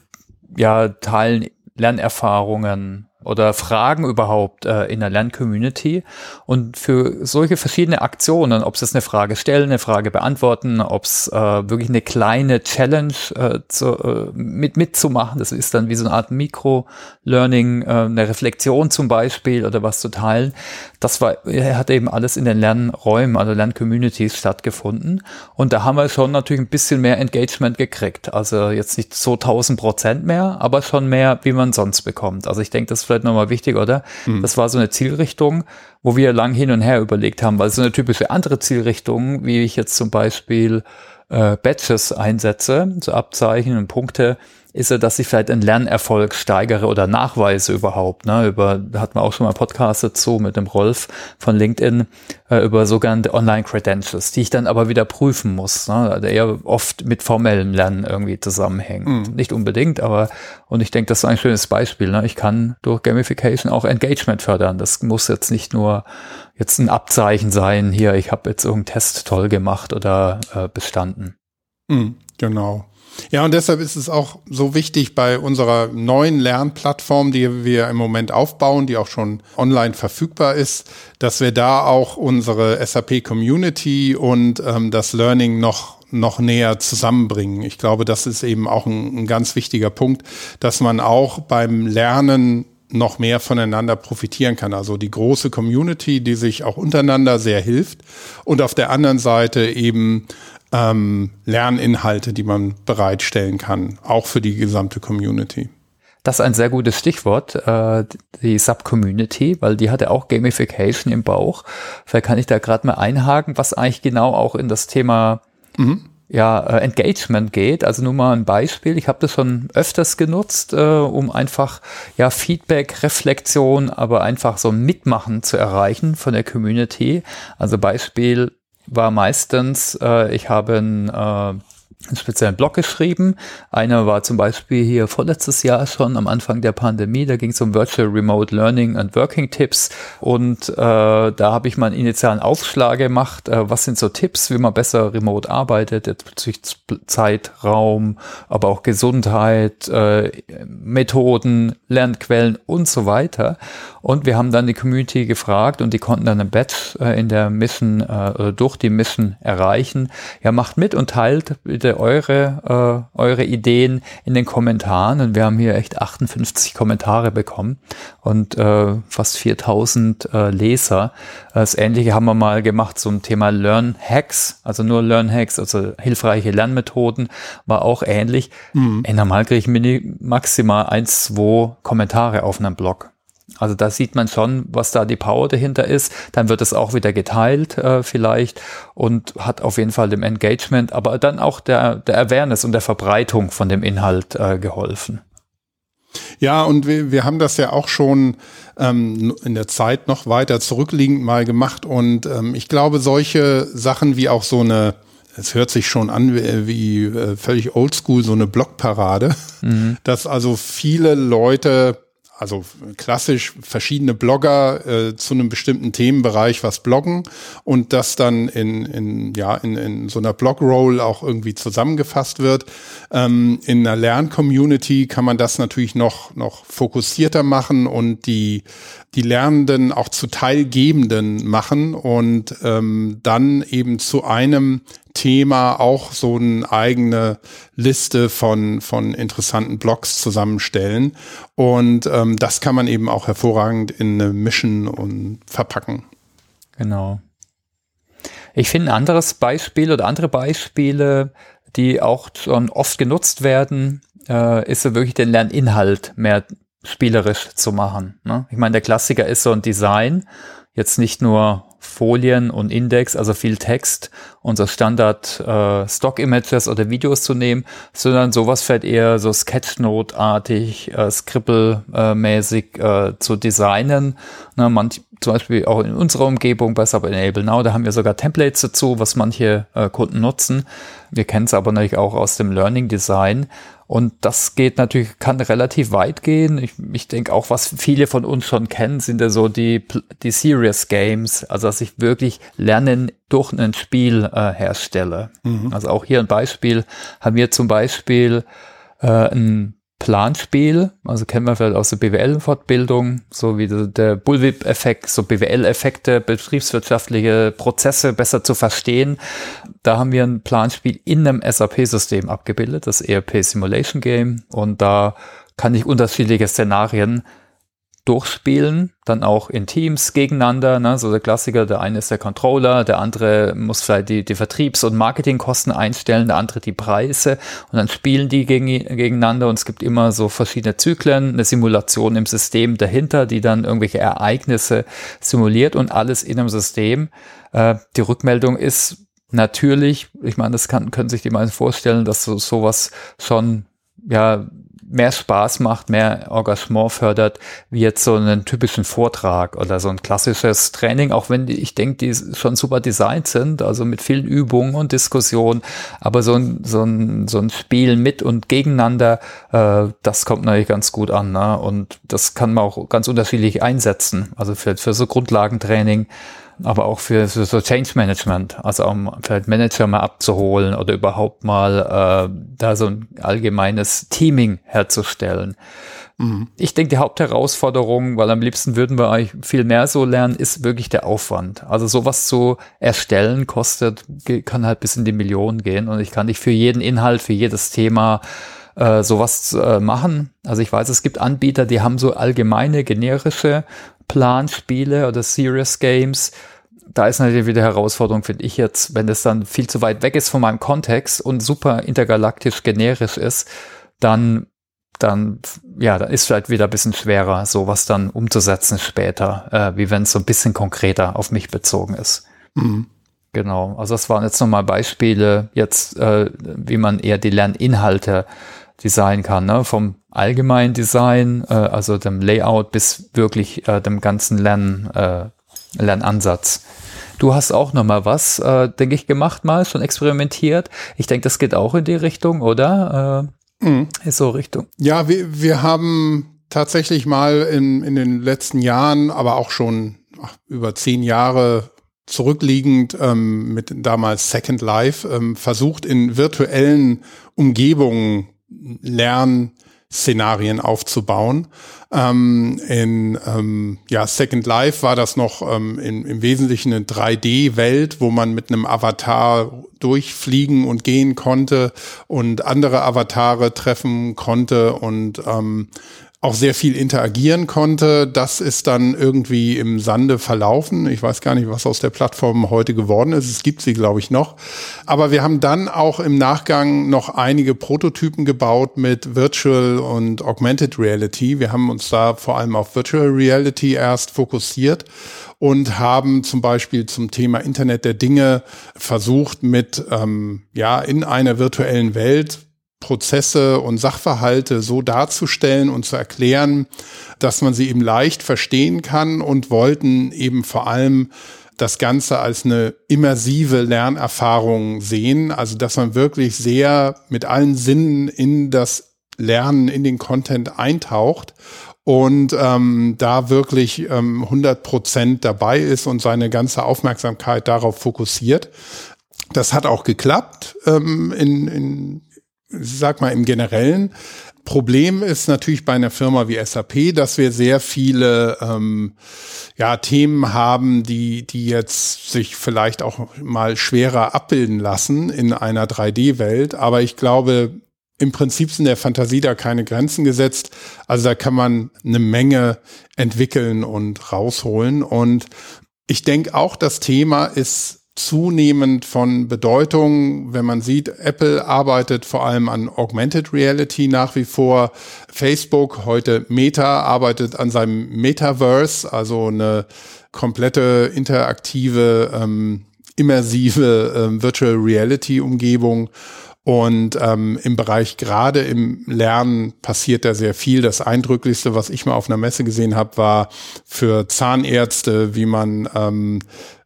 ja, teilen Lernerfahrungen oder Fragen überhaupt äh, in der Lerncommunity. Und für solche verschiedene Aktionen, ob es eine Frage stellen, eine Frage beantworten, ob es äh, wirklich eine kleine Challenge äh, zu, äh, mit mitzumachen, das ist dann wie so eine Art Mikro-Learning, äh, eine Reflexion zum Beispiel oder was zu teilen. Das war, hat eben alles in den Lernräumen, also Lerncommunities stattgefunden. Und da haben wir schon natürlich ein bisschen mehr Engagement gekriegt. Also jetzt nicht so 1000 Prozent mehr, aber schon mehr, wie man sonst bekommt. Also ich denke, das vielleicht nochmal wichtig, oder? Mhm. Das war so eine Zielrichtung, wo wir lang hin und her überlegt haben, weil so eine typische andere Zielrichtung, wie ich jetzt zum Beispiel äh, Badges einsetze, so Abzeichen und Punkte, ist ja, dass ich vielleicht einen Lernerfolg steigere oder nachweise überhaupt. Ne? Über, da hatten wir auch schon mal Podcast dazu mit dem Rolf von LinkedIn äh, über sogenannte Online-Credentials, die ich dann aber wieder prüfen muss. Ne? Also eher oft mit formellem Lernen irgendwie zusammenhängt. Mhm. Nicht unbedingt, aber und ich denke, das ist ein schönes Beispiel. Ne? Ich kann durch Gamification auch Engagement fördern. Das muss jetzt nicht nur jetzt ein Abzeichen sein, hier, ich habe jetzt irgendeinen Test toll gemacht oder äh, bestanden. Mhm, genau. Ja, und deshalb ist es auch so wichtig bei unserer neuen Lernplattform, die wir im Moment aufbauen, die auch schon online verfügbar ist, dass wir da auch unsere SAP Community und ähm, das Learning noch noch näher zusammenbringen. Ich glaube, das ist eben auch ein, ein ganz wichtiger Punkt, dass man auch beim Lernen noch mehr voneinander profitieren kann. Also die große Community, die sich auch untereinander sehr hilft und auf der anderen Seite eben ähm, Lerninhalte, die man bereitstellen kann, auch für die gesamte Community. Das ist ein sehr gutes Stichwort, äh, die Sub-Community, weil die hatte auch Gamification im Bauch. Vielleicht kann ich da gerade mal einhaken, was eigentlich genau auch in das Thema mhm. ja, äh, Engagement geht. Also nur mal ein Beispiel. Ich habe das schon öfters genutzt, äh, um einfach ja Feedback, Reflexion, aber einfach so ein Mitmachen zu erreichen von der Community. Also Beispiel war meistens, äh, ich habe ein äh, einen speziellen Blog geschrieben. Einer war zum Beispiel hier vorletztes Jahr schon am Anfang der Pandemie. Da ging es um Virtual Remote Learning and Working Tipps. Und äh, da habe ich mal einen initialen Aufschlag gemacht. Äh, was sind so Tipps, wie man besser remote arbeitet, bezüglich Zeit, Raum, aber auch Gesundheit, äh, Methoden, Lernquellen und so weiter. Und wir haben dann die Community gefragt und die konnten dann ein Badge äh, in der Mission äh, durch die Mission erreichen. Ja, macht mit und teilt bitte eure, äh, eure Ideen in den Kommentaren. Und wir haben hier echt 58 Kommentare bekommen und äh, fast 4000 äh, Leser. Das Ähnliche haben wir mal gemacht zum Thema Learn Hacks, also nur Learn Hacks, also hilfreiche Lernmethoden, war auch ähnlich. Mhm. Normal kriege ich maximal eins, zwei Kommentare auf einem Blog. Also da sieht man schon, was da die Power dahinter ist. Dann wird es auch wieder geteilt äh, vielleicht und hat auf jeden Fall dem Engagement, aber dann auch der, der Awareness und der Verbreitung von dem Inhalt äh, geholfen. Ja, und wir, wir haben das ja auch schon ähm, in der Zeit noch weiter zurückliegend mal gemacht. Und ähm, ich glaube, solche Sachen wie auch so eine, es hört sich schon an wie, wie äh, völlig oldschool, so eine Blockparade, mhm. dass also viele Leute also klassisch verschiedene Blogger äh, zu einem bestimmten Themenbereich was bloggen und das dann in, in, ja, in, in so einer Blogroll auch irgendwie zusammengefasst wird. Ähm, in einer Lerncommunity kann man das natürlich noch, noch fokussierter machen und die, die Lernenden auch zu Teilgebenden machen und ähm, dann eben zu einem Thema auch so eine eigene Liste von, von interessanten Blogs zusammenstellen. Und ähm, das kann man eben auch hervorragend in eine Mission und verpacken. Genau. Ich finde ein anderes Beispiel oder andere Beispiele, die auch schon oft genutzt werden, äh, ist so wirklich den Lerninhalt mehr spielerisch zu machen. Ne? Ich meine, der Klassiker ist so ein Design, jetzt nicht nur Folien und Index, also viel Text, unser Standard äh, Stock-Images oder Videos zu nehmen, sondern sowas fällt eher so Sketchnote-artig, äh, Scribble-mäßig äh, zu designen. Na, manch, zum Beispiel auch in unserer Umgebung bei Sub Enable Now, da haben wir sogar Templates dazu, was manche äh, Kunden nutzen. Wir kennen es aber natürlich auch aus dem Learning Design. Und das geht natürlich, kann relativ weit gehen. Ich, ich denke auch, was viele von uns schon kennen, sind ja so die, die Serious Games, also dass ich wirklich Lernen durch ein Spiel äh, herstelle. Mhm. Also auch hier ein Beispiel, haben wir zum Beispiel äh, ein Planspiel, also kennen wir vielleicht aus der BWL-Fortbildung, so wie der Bullwhip-Effekt, so BWL-Effekte, betriebswirtschaftliche Prozesse besser zu verstehen. Da haben wir ein Planspiel in einem SAP-System abgebildet, das ERP Simulation Game. Und da kann ich unterschiedliche Szenarien durchspielen, dann auch in Teams gegeneinander. Ne? So der Klassiker, der eine ist der Controller, der andere muss vielleicht die, die Vertriebs- und Marketingkosten einstellen, der andere die Preise und dann spielen die gegen, gegeneinander und es gibt immer so verschiedene Zyklen, eine Simulation im System dahinter, die dann irgendwelche Ereignisse simuliert und alles in einem System. Äh, die Rückmeldung ist natürlich, ich meine, das kann, können sich die meisten vorstellen, dass so sowas schon ja mehr Spaß macht, mehr Engagement fördert, wie jetzt so einen typischen Vortrag oder so ein klassisches Training, auch wenn die, ich denke, die schon super designt sind, also mit vielen Übungen und Diskussionen, aber so ein, so ein, so ein Spiel mit und gegeneinander, äh, das kommt natürlich ganz gut an. Ne? Und das kann man auch ganz unterschiedlich einsetzen. Also für, für so Grundlagentraining aber auch für, für so Change Management, also um vielleicht Manager mal abzuholen oder überhaupt mal äh, da so ein allgemeines Teaming herzustellen. Mhm. Ich denke, die Hauptherausforderung, weil am liebsten würden wir eigentlich viel mehr so lernen, ist wirklich der Aufwand. Also sowas zu erstellen kostet, kann halt bis in die Millionen gehen und ich kann nicht für jeden Inhalt, für jedes Thema äh, sowas äh, machen. Also ich weiß, es gibt Anbieter, die haben so allgemeine, generische Planspiele oder Serious Games, da ist natürlich wieder Herausforderung, finde ich jetzt, wenn das dann viel zu weit weg ist von meinem Kontext und super intergalaktisch generisch ist, dann, dann, ja, da ist vielleicht wieder ein bisschen schwerer, sowas dann umzusetzen später, äh, wie wenn es so ein bisschen konkreter auf mich bezogen ist. Mhm. Genau, also das waren jetzt nochmal Beispiele, jetzt, äh, wie man eher die Lerninhalte designen kann, ne? vom allgemeinen Design, äh, also dem Layout bis wirklich äh, dem ganzen Lern, äh, Lernansatz. Du hast auch noch mal was, äh, denke ich, gemacht mal, schon experimentiert. Ich denke, das geht auch in die Richtung, oder? Äh, mhm. Ist so Richtung. Ja, wir, wir haben tatsächlich mal in, in den letzten Jahren, aber auch schon ach, über zehn Jahre zurückliegend ähm, mit damals Second Life ähm, versucht, in virtuellen Umgebungen Lernszenarien aufzubauen. Ähm, in ähm, ja, Second Life war das noch ähm, in, im Wesentlichen eine 3D-Welt, wo man mit einem Avatar durchfliegen und gehen konnte und andere Avatare treffen konnte und ähm, auch sehr viel interagieren konnte. Das ist dann irgendwie im Sande verlaufen. Ich weiß gar nicht, was aus der Plattform heute geworden ist. Es gibt sie, glaube ich, noch. Aber wir haben dann auch im Nachgang noch einige Prototypen gebaut mit Virtual und Augmented Reality. Wir haben uns da vor allem auf Virtual Reality erst fokussiert und haben zum Beispiel zum Thema Internet der Dinge versucht, mit ähm, ja in einer virtuellen Welt Prozesse und Sachverhalte so darzustellen und zu erklären, dass man sie eben leicht verstehen kann und wollten eben vor allem das Ganze als eine immersive Lernerfahrung sehen, also dass man wirklich sehr mit allen Sinnen in das Lernen, in den Content eintaucht und ähm, da wirklich ähm, 100 Prozent dabei ist und seine ganze Aufmerksamkeit darauf fokussiert. Das hat auch geklappt ähm, in, in sag mal im Generellen. Problem ist natürlich bei einer Firma wie SAP, dass wir sehr viele ähm, ja, Themen haben, die, die jetzt sich vielleicht auch mal schwerer abbilden lassen in einer 3D-Welt. Aber ich glaube, im Prinzip sind der Fantasie da keine Grenzen gesetzt. Also da kann man eine Menge entwickeln und rausholen. Und ich denke auch, das Thema ist zunehmend von Bedeutung, wenn man sieht, Apple arbeitet vor allem an Augmented Reality nach wie vor. Facebook, heute Meta, arbeitet an seinem Metaverse, also eine komplette interaktive, ähm, immersive ähm, Virtual Reality Umgebung. Und ähm, im Bereich gerade im Lernen passiert da sehr viel. Das Eindrücklichste, was ich mal auf einer Messe gesehen habe, war für Zahnärzte, wie man ähm,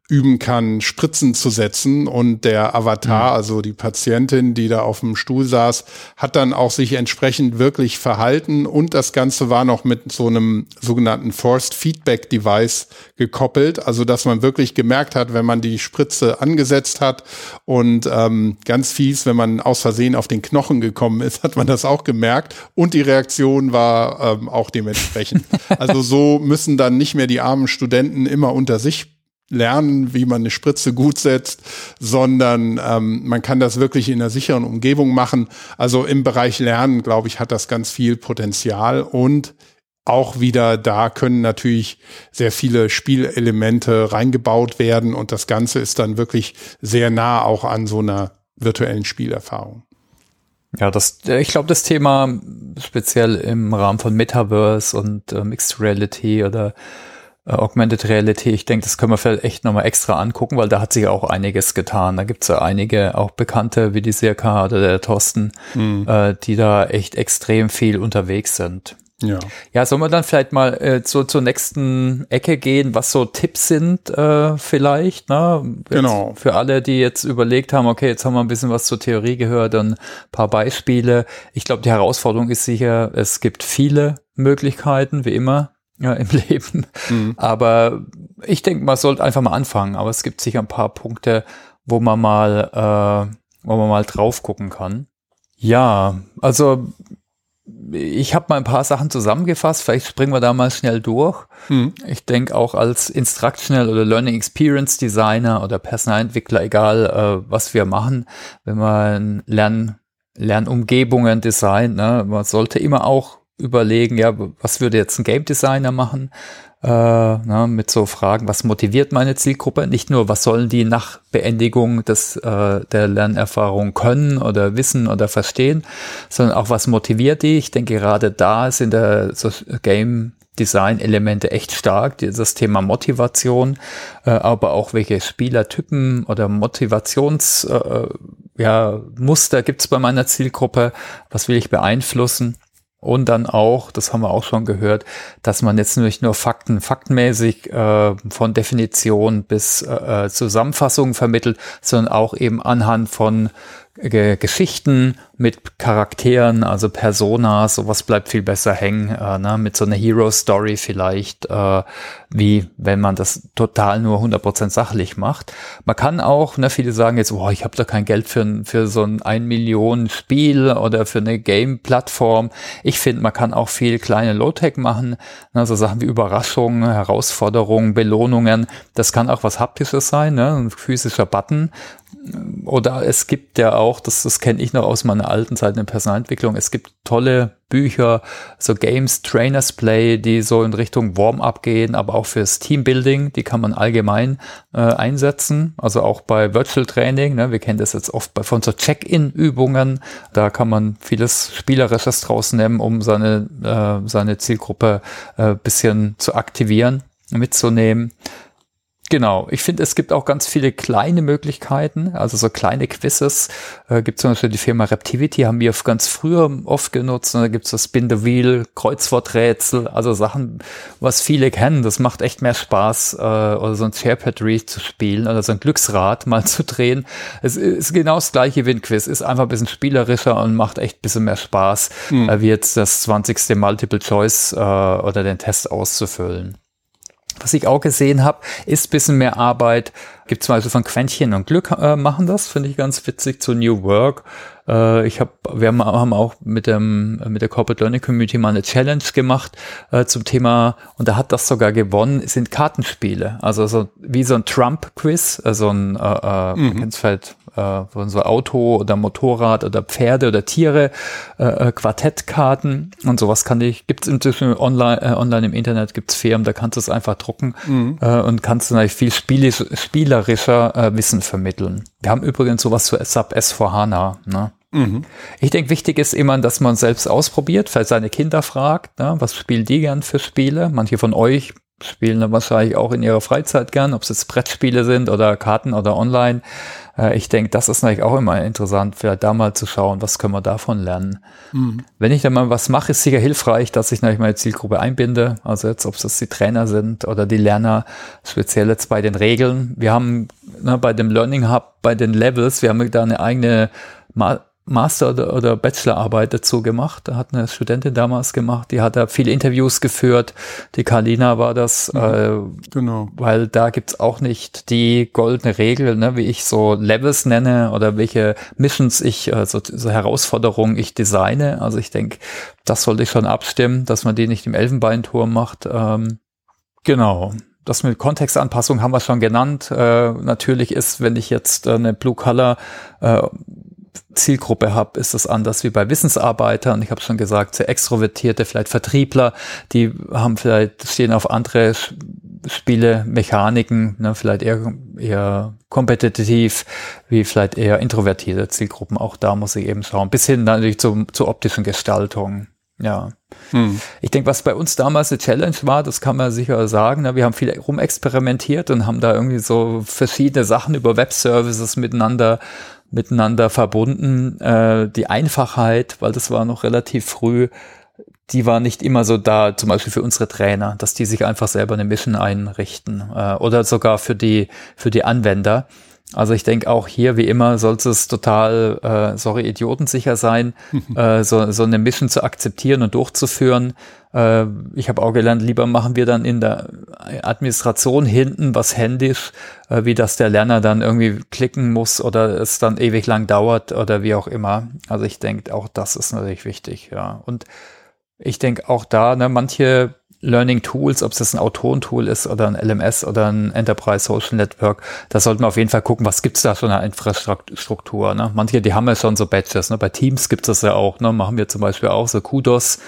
üben kann, Spritzen zu setzen. Und der Avatar, mhm. also die Patientin, die da auf dem Stuhl saß, hat dann auch sich entsprechend wirklich verhalten. Und das Ganze war noch mit so einem sogenannten Forced Feedback Device gekoppelt. Also, dass man wirklich gemerkt hat, wenn man die Spritze angesetzt hat und ähm, ganz fies, wenn man aus Versehen auf den Knochen gekommen ist, hat man das auch gemerkt. Und die Reaktion war ähm, auch dementsprechend. also so müssen dann nicht mehr die armen Studenten immer unter sich lernen, wie man eine Spritze gut setzt, sondern ähm, man kann das wirklich in einer sicheren Umgebung machen. Also im Bereich Lernen, glaube ich, hat das ganz viel Potenzial und auch wieder da können natürlich sehr viele Spielelemente reingebaut werden und das Ganze ist dann wirklich sehr nah auch an so einer virtuellen Spielerfahrung. Ja, das, ich glaube, das Thema speziell im Rahmen von Metaverse und äh, Mixed Reality oder äh, Augmented Reality, ich denke, das können wir vielleicht echt nochmal extra angucken, weil da hat sich auch einiges getan. Da gibt's ja einige auch Bekannte wie die Sirka oder der Thorsten, mhm. äh, die da echt extrem viel unterwegs sind. Ja. Ja, sollen wir dann vielleicht mal äh, so zur nächsten Ecke gehen, was so Tipps sind äh, vielleicht, ne? Jetzt genau. Für alle, die jetzt überlegt haben, okay, jetzt haben wir ein bisschen was zur Theorie gehört und ein paar Beispiele. Ich glaube, die Herausforderung ist sicher, es gibt viele Möglichkeiten, wie immer, ja, im Leben. Mhm. Aber ich denke, man sollte einfach mal anfangen. Aber es gibt sicher ein paar Punkte, wo man mal, äh, wo man mal drauf gucken kann. Ja, also ich habe mal ein paar Sachen zusammengefasst, vielleicht springen wir da mal schnell durch. Mhm. Ich denke auch als Instructional oder Learning Experience Designer oder Personalentwickler, egal äh, was wir machen, wenn man Lern Lernumgebungen designt, ne, man sollte immer auch überlegen, ja, was würde jetzt ein Game Designer machen? Äh, na, mit so Fragen, was motiviert meine Zielgruppe? Nicht nur, was sollen die nach Beendigung des, äh, der Lernerfahrung können oder wissen oder verstehen, sondern auch, was motiviert die? Ich denke, gerade da sind der so Game Design-Elemente echt stark, das Thema Motivation, äh, aber auch welche Spielertypen oder Motivations äh, ja, Muster gibt's bei meiner Zielgruppe, was will ich beeinflussen und dann auch, das haben wir auch schon gehört, dass man jetzt nicht nur Fakten, faktenmäßig äh, von Definition bis äh, äh Zusammenfassungen vermittelt, sondern auch eben anhand von Geschichten mit Charakteren, also Personas, sowas bleibt viel besser hängen, äh, ne? mit so einer Hero-Story vielleicht, äh, wie wenn man das total nur 100% sachlich macht. Man kann auch, ne, viele sagen jetzt, boah, ich habe da kein Geld für, für so ein 1 Million Spiel oder für eine Game-Plattform. Ich finde, man kann auch viel kleine Low-Tech machen, ne? so Sachen wie Überraschungen, Herausforderungen, Belohnungen. Das kann auch was Haptisches sein, ne? ein physischer Button, oder es gibt ja auch, das, das kenne ich noch aus meiner alten Zeit in der Personalentwicklung, es gibt tolle Bücher, so Games Trainers Play, die so in Richtung Warm-up gehen, aber auch fürs Teambuilding, die kann man allgemein äh, einsetzen, also auch bei Virtual Training, ne, wir kennen das jetzt oft bei, von so Check-in-Übungen, da kann man vieles Spielerisches draus nehmen, um seine, äh, seine Zielgruppe äh, bisschen zu aktivieren, mitzunehmen. Genau, ich finde, es gibt auch ganz viele kleine Möglichkeiten, also so kleine Quizzes. Äh, gibt zum Beispiel die Firma Reptivity, haben wir ganz früher oft genutzt. Und da gibt es das Spin the Wheel, Kreuzworträtsel, also Sachen, was viele kennen. Das macht echt mehr Spaß, äh, oder so ein Chairpad zu spielen oder so ein Glücksrad mal zu drehen. Es ist genau das gleiche wie ein Quiz, ist einfach ein bisschen spielerischer und macht echt ein bisschen mehr Spaß, mhm. äh, wie jetzt das 20. Multiple Choice äh, oder den Test auszufüllen. Was ich auch gesehen habe, ist bisschen mehr Arbeit. Gibt zum Beispiel von Quäntchen und Glück äh, machen das, finde ich ganz witzig, zu New Work. Äh, ich habe, wir haben, haben, auch mit dem mit der Corporate Learning Community mal eine Challenge gemacht äh, zum Thema und da hat das sogar gewonnen. Sind Kartenspiele, also so wie so ein Trump-Quiz, also ein äh, äh mhm. vielleicht äh, von so Auto oder Motorrad oder Pferde oder Tiere, äh, äh, Quartettkarten und sowas kann ich, gibt's inzwischen online, äh, online im Internet, gibt's Firmen, da kannst du es einfach drucken mhm. äh, und kannst du natürlich viel spielisch, spielerischer äh, Wissen vermitteln. Wir haben übrigens sowas zu SAP S4HANA, ne? Mhm. Ich denke, wichtig ist immer, dass man selbst ausprobiert, vielleicht seine Kinder fragt, ne, was spielen die gern für Spiele? Manche von euch spielen dann wahrscheinlich auch in ihrer Freizeit gern, ob es jetzt Brettspiele sind oder Karten oder online. Äh, ich denke, das ist natürlich auch immer interessant, vielleicht da mal zu schauen, was können wir davon lernen. Mhm. Wenn ich dann mal was mache, ist sicher hilfreich, dass ich natürlich meine Zielgruppe einbinde. Also jetzt, ob es die Trainer sind oder die Lerner, speziell jetzt bei den Regeln. Wir haben ne, bei dem Learning Hub, bei den Levels, wir haben da eine eigene Master- oder, oder Bachelorarbeit dazu gemacht. Da hat eine Studentin damals gemacht, die hat da viele Interviews geführt. Die Karlina war das, mhm, äh, genau. weil da gibt's auch nicht die goldene Regel, ne, wie ich so Levels nenne oder welche Missions ich, also so Herausforderungen ich designe. Also ich denke, das sollte ich schon abstimmen, dass man die nicht im Elfenbeinturm macht. Ähm, genau das mit Kontextanpassung haben wir schon genannt. Äh, natürlich ist, wenn ich jetzt äh, eine Blue Color äh, Zielgruppe habe, ist das anders wie bei Wissensarbeitern. Ich habe schon gesagt, sehr extrovertierte, vielleicht Vertriebler, die haben vielleicht, stehen auf andere Spiele, Mechaniken, ne, vielleicht eher, eher kompetitiv, wie vielleicht eher introvertierte Zielgruppen. Auch da muss ich eben schauen. Bis hin natürlich zu, zur optischen Gestaltung. Ja. Hm. Ich denke, was bei uns damals eine Challenge war, das kann man sicher sagen. Ne? Wir haben viel rumexperimentiert und haben da irgendwie so verschiedene Sachen über Web-Services miteinander miteinander verbunden. Äh, die Einfachheit, weil das war noch relativ früh, die war nicht immer so da, zum Beispiel für unsere Trainer, dass die sich einfach selber eine Mission einrichten äh, oder sogar für die für die Anwender. Also ich denke auch hier, wie immer, sollte es total, äh, sorry, idiotensicher sein, äh, so, so eine Mission zu akzeptieren und durchzuführen. Äh, ich habe auch gelernt, lieber machen wir dann in der Administration hinten was händisch, äh, wie dass der Lerner dann irgendwie klicken muss oder es dann ewig lang dauert oder wie auch immer. Also ich denke, auch das ist natürlich wichtig, ja. Und ich denke auch da, ne, manche Learning Tools, ob es das ein Autorentool ist oder ein LMS oder ein Enterprise Social Network, da sollten wir auf jeden Fall gucken, was gibt's da schon an Infrastruktur. Ne? Manche, die haben ja schon so Badges. Ne? Bei Teams gibt's das ja auch. Ne? Machen wir zum Beispiel auch so Kudos.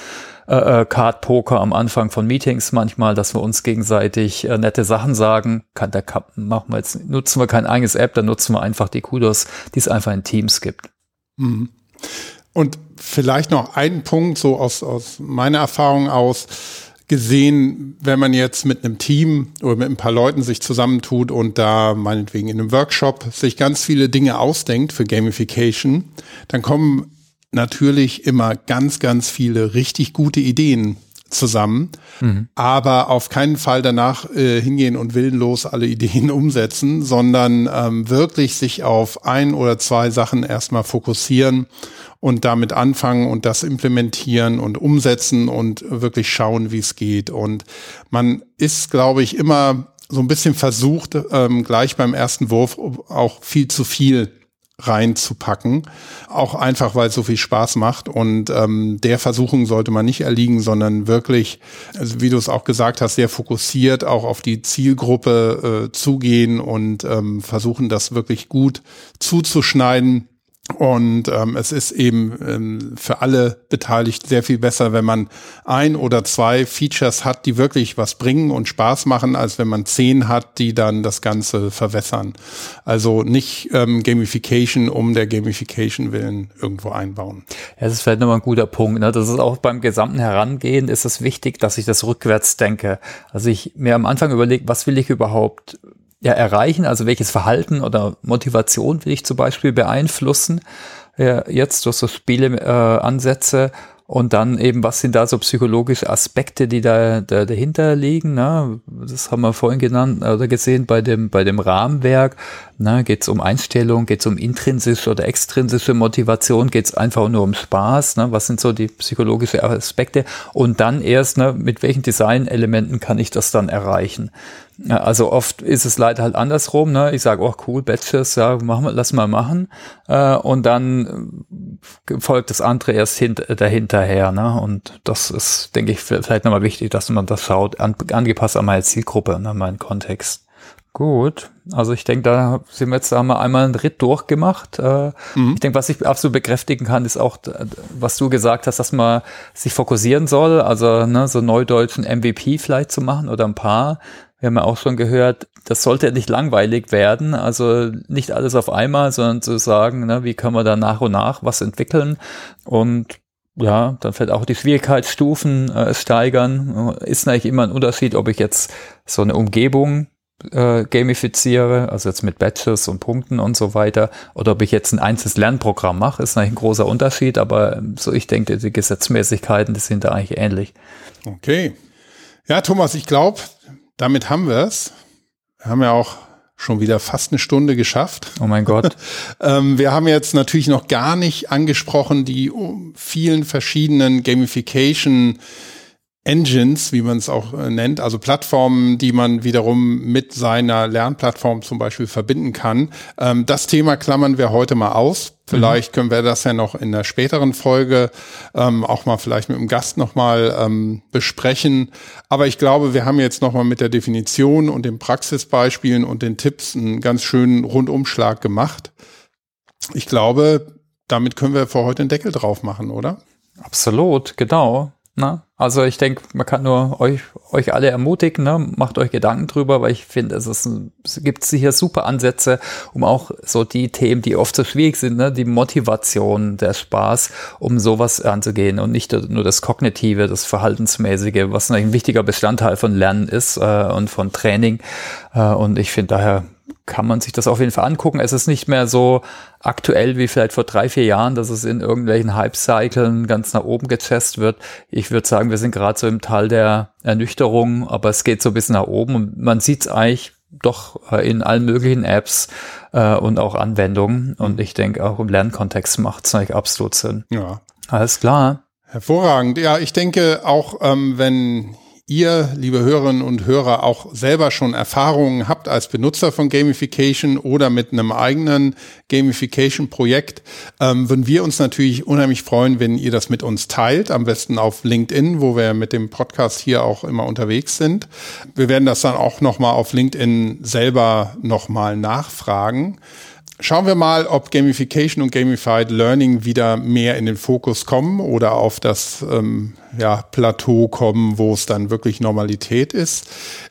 Äh, äh, Card Poker am Anfang von Meetings manchmal, dass wir uns gegenseitig äh, nette Sachen sagen. Kann der machen wir jetzt nutzen wir kein eigenes App, dann nutzen wir einfach die Kudos, die es einfach in Teams gibt. Mhm. Und vielleicht noch einen Punkt so aus aus meiner Erfahrung aus gesehen, wenn man jetzt mit einem Team oder mit ein paar Leuten sich zusammentut und da meinetwegen in einem Workshop sich ganz viele Dinge ausdenkt für Gamification, dann kommen natürlich immer ganz, ganz viele richtig gute Ideen zusammen, mhm. aber auf keinen Fall danach äh, hingehen und willenlos alle Ideen umsetzen, sondern ähm, wirklich sich auf ein oder zwei Sachen erstmal fokussieren und damit anfangen und das implementieren und umsetzen und wirklich schauen, wie es geht. Und man ist, glaube ich, immer so ein bisschen versucht, ähm, gleich beim ersten Wurf auch viel zu viel reinzupacken. Auch einfach, weil es so viel Spaß macht. Und ähm, der Versuchung sollte man nicht erliegen, sondern wirklich, also wie du es auch gesagt hast, sehr fokussiert auch auf die Zielgruppe äh, zugehen und ähm, versuchen, das wirklich gut zuzuschneiden und ähm, es ist eben ähm, für alle beteiligt sehr viel besser, wenn man ein oder zwei Features hat, die wirklich was bringen und Spaß machen, als wenn man zehn hat, die dann das Ganze verwässern. Also nicht ähm, Gamification um der Gamification willen irgendwo einbauen. Ja, das ist vielleicht nochmal ein guter Punkt. Ne? Das ist auch beim gesamten Herangehen ist es wichtig, dass ich das rückwärts denke. Also ich mir am Anfang überlege, was will ich überhaupt ja, erreichen? Also welches Verhalten oder Motivation will ich zum Beispiel beeinflussen? Ja, jetzt durch so Spieleansätze äh, und dann eben, was sind da so psychologische Aspekte, die da, da dahinter liegen? Ne? Das haben wir vorhin genannt oder gesehen bei dem, bei dem Rahmenwerk. Ne? Geht es um Einstellung, geht es um intrinsische oder extrinsische Motivation, geht es einfach nur um Spaß? Ne? Was sind so die psychologischen Aspekte? Und dann erst, ne, mit welchen Designelementen kann ich das dann erreichen? Also oft ist es leider halt andersrum. Ne? Ich sage, oh cool, Batches, ja, machen wir, lass mal machen. Äh, und dann folgt das andere erst hint, dahinterher. Ne? Und das ist, denke ich, vielleicht nochmal wichtig, dass man das schaut, an, angepasst an meine Zielgruppe, an ne, meinen Kontext. Gut, also ich denke, da sind wir jetzt, da haben wir einmal einen Ritt durchgemacht. Äh, mhm. Ich denke, was ich absolut bekräftigen kann, ist auch, was du gesagt hast, dass man sich fokussieren soll, also ne, so neudeutschen MVP vielleicht zu machen oder ein paar wir haben ja auch schon gehört, das sollte nicht langweilig werden, also nicht alles auf einmal, sondern zu sagen, ne, wie können wir da nach und nach was entwickeln und ja, dann vielleicht auch die Schwierigkeitsstufen äh, steigern. Ist natürlich immer ein Unterschied, ob ich jetzt so eine Umgebung äh, gamifiziere, also jetzt mit Badges und Punkten und so weiter, oder ob ich jetzt ein einzelnes Lernprogramm mache, ist natürlich ein großer Unterschied, aber so ich denke, die Gesetzmäßigkeiten, die sind da eigentlich ähnlich. Okay. Ja, Thomas, ich glaube, damit haben wir es. Wir haben ja auch schon wieder fast eine Stunde geschafft. Oh mein Gott. ähm, wir haben jetzt natürlich noch gar nicht angesprochen die vielen verschiedenen Gamification Engines, wie man es auch äh, nennt, also Plattformen, die man wiederum mit seiner Lernplattform zum Beispiel verbinden kann. Ähm, das Thema klammern wir heute mal aus. Vielleicht mhm. können wir das ja noch in der späteren Folge ähm, auch mal vielleicht mit dem Gast nochmal ähm, besprechen. Aber ich glaube, wir haben jetzt nochmal mit der Definition und den Praxisbeispielen und den Tipps einen ganz schönen Rundumschlag gemacht. Ich glaube, damit können wir für heute einen Deckel drauf machen, oder? Absolut, genau. Na? Also ich denke, man kann nur euch, euch alle ermutigen, ne? macht euch Gedanken drüber, weil ich finde, es, es gibt hier super Ansätze, um auch so die Themen, die oft so schwierig sind, ne? die Motivation, der Spaß, um sowas anzugehen und nicht nur das Kognitive, das Verhaltensmäßige, was ein wichtiger Bestandteil von Lernen ist äh, und von Training. Äh, und ich finde daher kann man sich das auf jeden Fall angucken. Es ist nicht mehr so aktuell wie vielleicht vor drei, vier Jahren, dass es in irgendwelchen Hype-Cyclen ganz nach oben gechest wird. Ich würde sagen, wir sind gerade so im Tal der Ernüchterung, aber es geht so ein bisschen nach oben und man sieht es eigentlich doch äh, in allen möglichen Apps äh, und auch Anwendungen. Und ich denke, auch im Lernkontext macht es eigentlich absolut Sinn. Ja. Alles klar. Hervorragend. Ja, ich denke auch, ähm, wenn ihr, liebe Hörerinnen und Hörer, auch selber schon Erfahrungen habt als Benutzer von Gamification oder mit einem eigenen Gamification-Projekt, ähm, würden wir uns natürlich unheimlich freuen, wenn ihr das mit uns teilt. Am besten auf LinkedIn, wo wir mit dem Podcast hier auch immer unterwegs sind. Wir werden das dann auch nochmal auf LinkedIn selber nochmal nachfragen. Schauen wir mal, ob Gamification und Gamified Learning wieder mehr in den Fokus kommen oder auf das ähm, ja, Plateau kommen, wo es dann wirklich Normalität ist.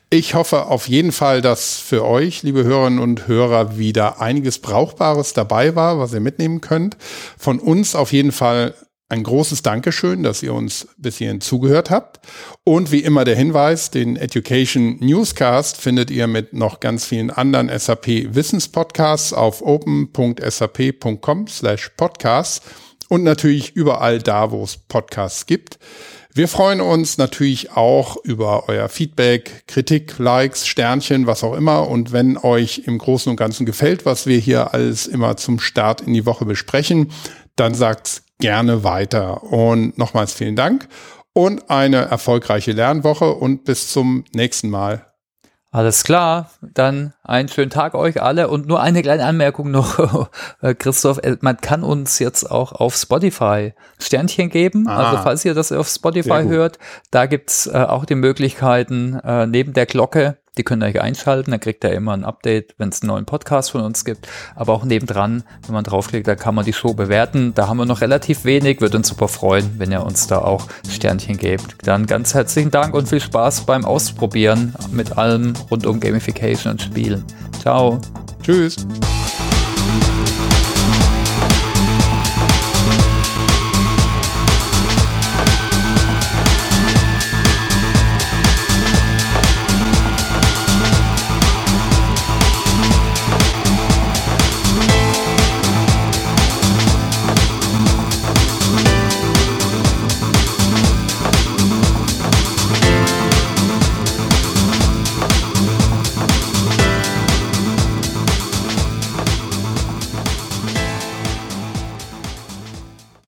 Ich hoffe auf jeden Fall, dass für euch, liebe Hörerinnen und Hörer, wieder einiges Brauchbares dabei war, was ihr mitnehmen könnt. Von uns auf jeden Fall ein großes Dankeschön, dass ihr uns bis hierhin zugehört habt. Und wie immer der Hinweis, den Education Newscast findet ihr mit noch ganz vielen anderen SAP Wissenspodcasts auf open.sap.com slash podcasts und natürlich überall da, wo es Podcasts gibt. Wir freuen uns natürlich auch über euer Feedback, Kritik, Likes, Sternchen, was auch immer. Und wenn euch im Großen und Ganzen gefällt, was wir hier alles immer zum Start in die Woche besprechen, dann sagt's gerne weiter. Und nochmals vielen Dank und eine erfolgreiche Lernwoche und bis zum nächsten Mal. Alles klar, dann einen schönen Tag euch alle und nur eine kleine Anmerkung noch, äh, Christoph, äh, man kann uns jetzt auch auf Spotify Sternchen geben, ah, also falls ihr das auf Spotify hört, da gibt's äh, auch die Möglichkeiten, äh, neben der Glocke die könnt ihr euch einschalten, dann kriegt ihr immer ein Update, wenn es einen neuen Podcast von uns gibt. Aber auch nebendran, wenn man draufklickt, da kann man die Show bewerten. Da haben wir noch relativ wenig, würde uns super freuen, wenn ihr uns da auch Sternchen gebt. Dann ganz herzlichen Dank und viel Spaß beim Ausprobieren mit allem rund um Gamification und Spielen. Ciao. Tschüss.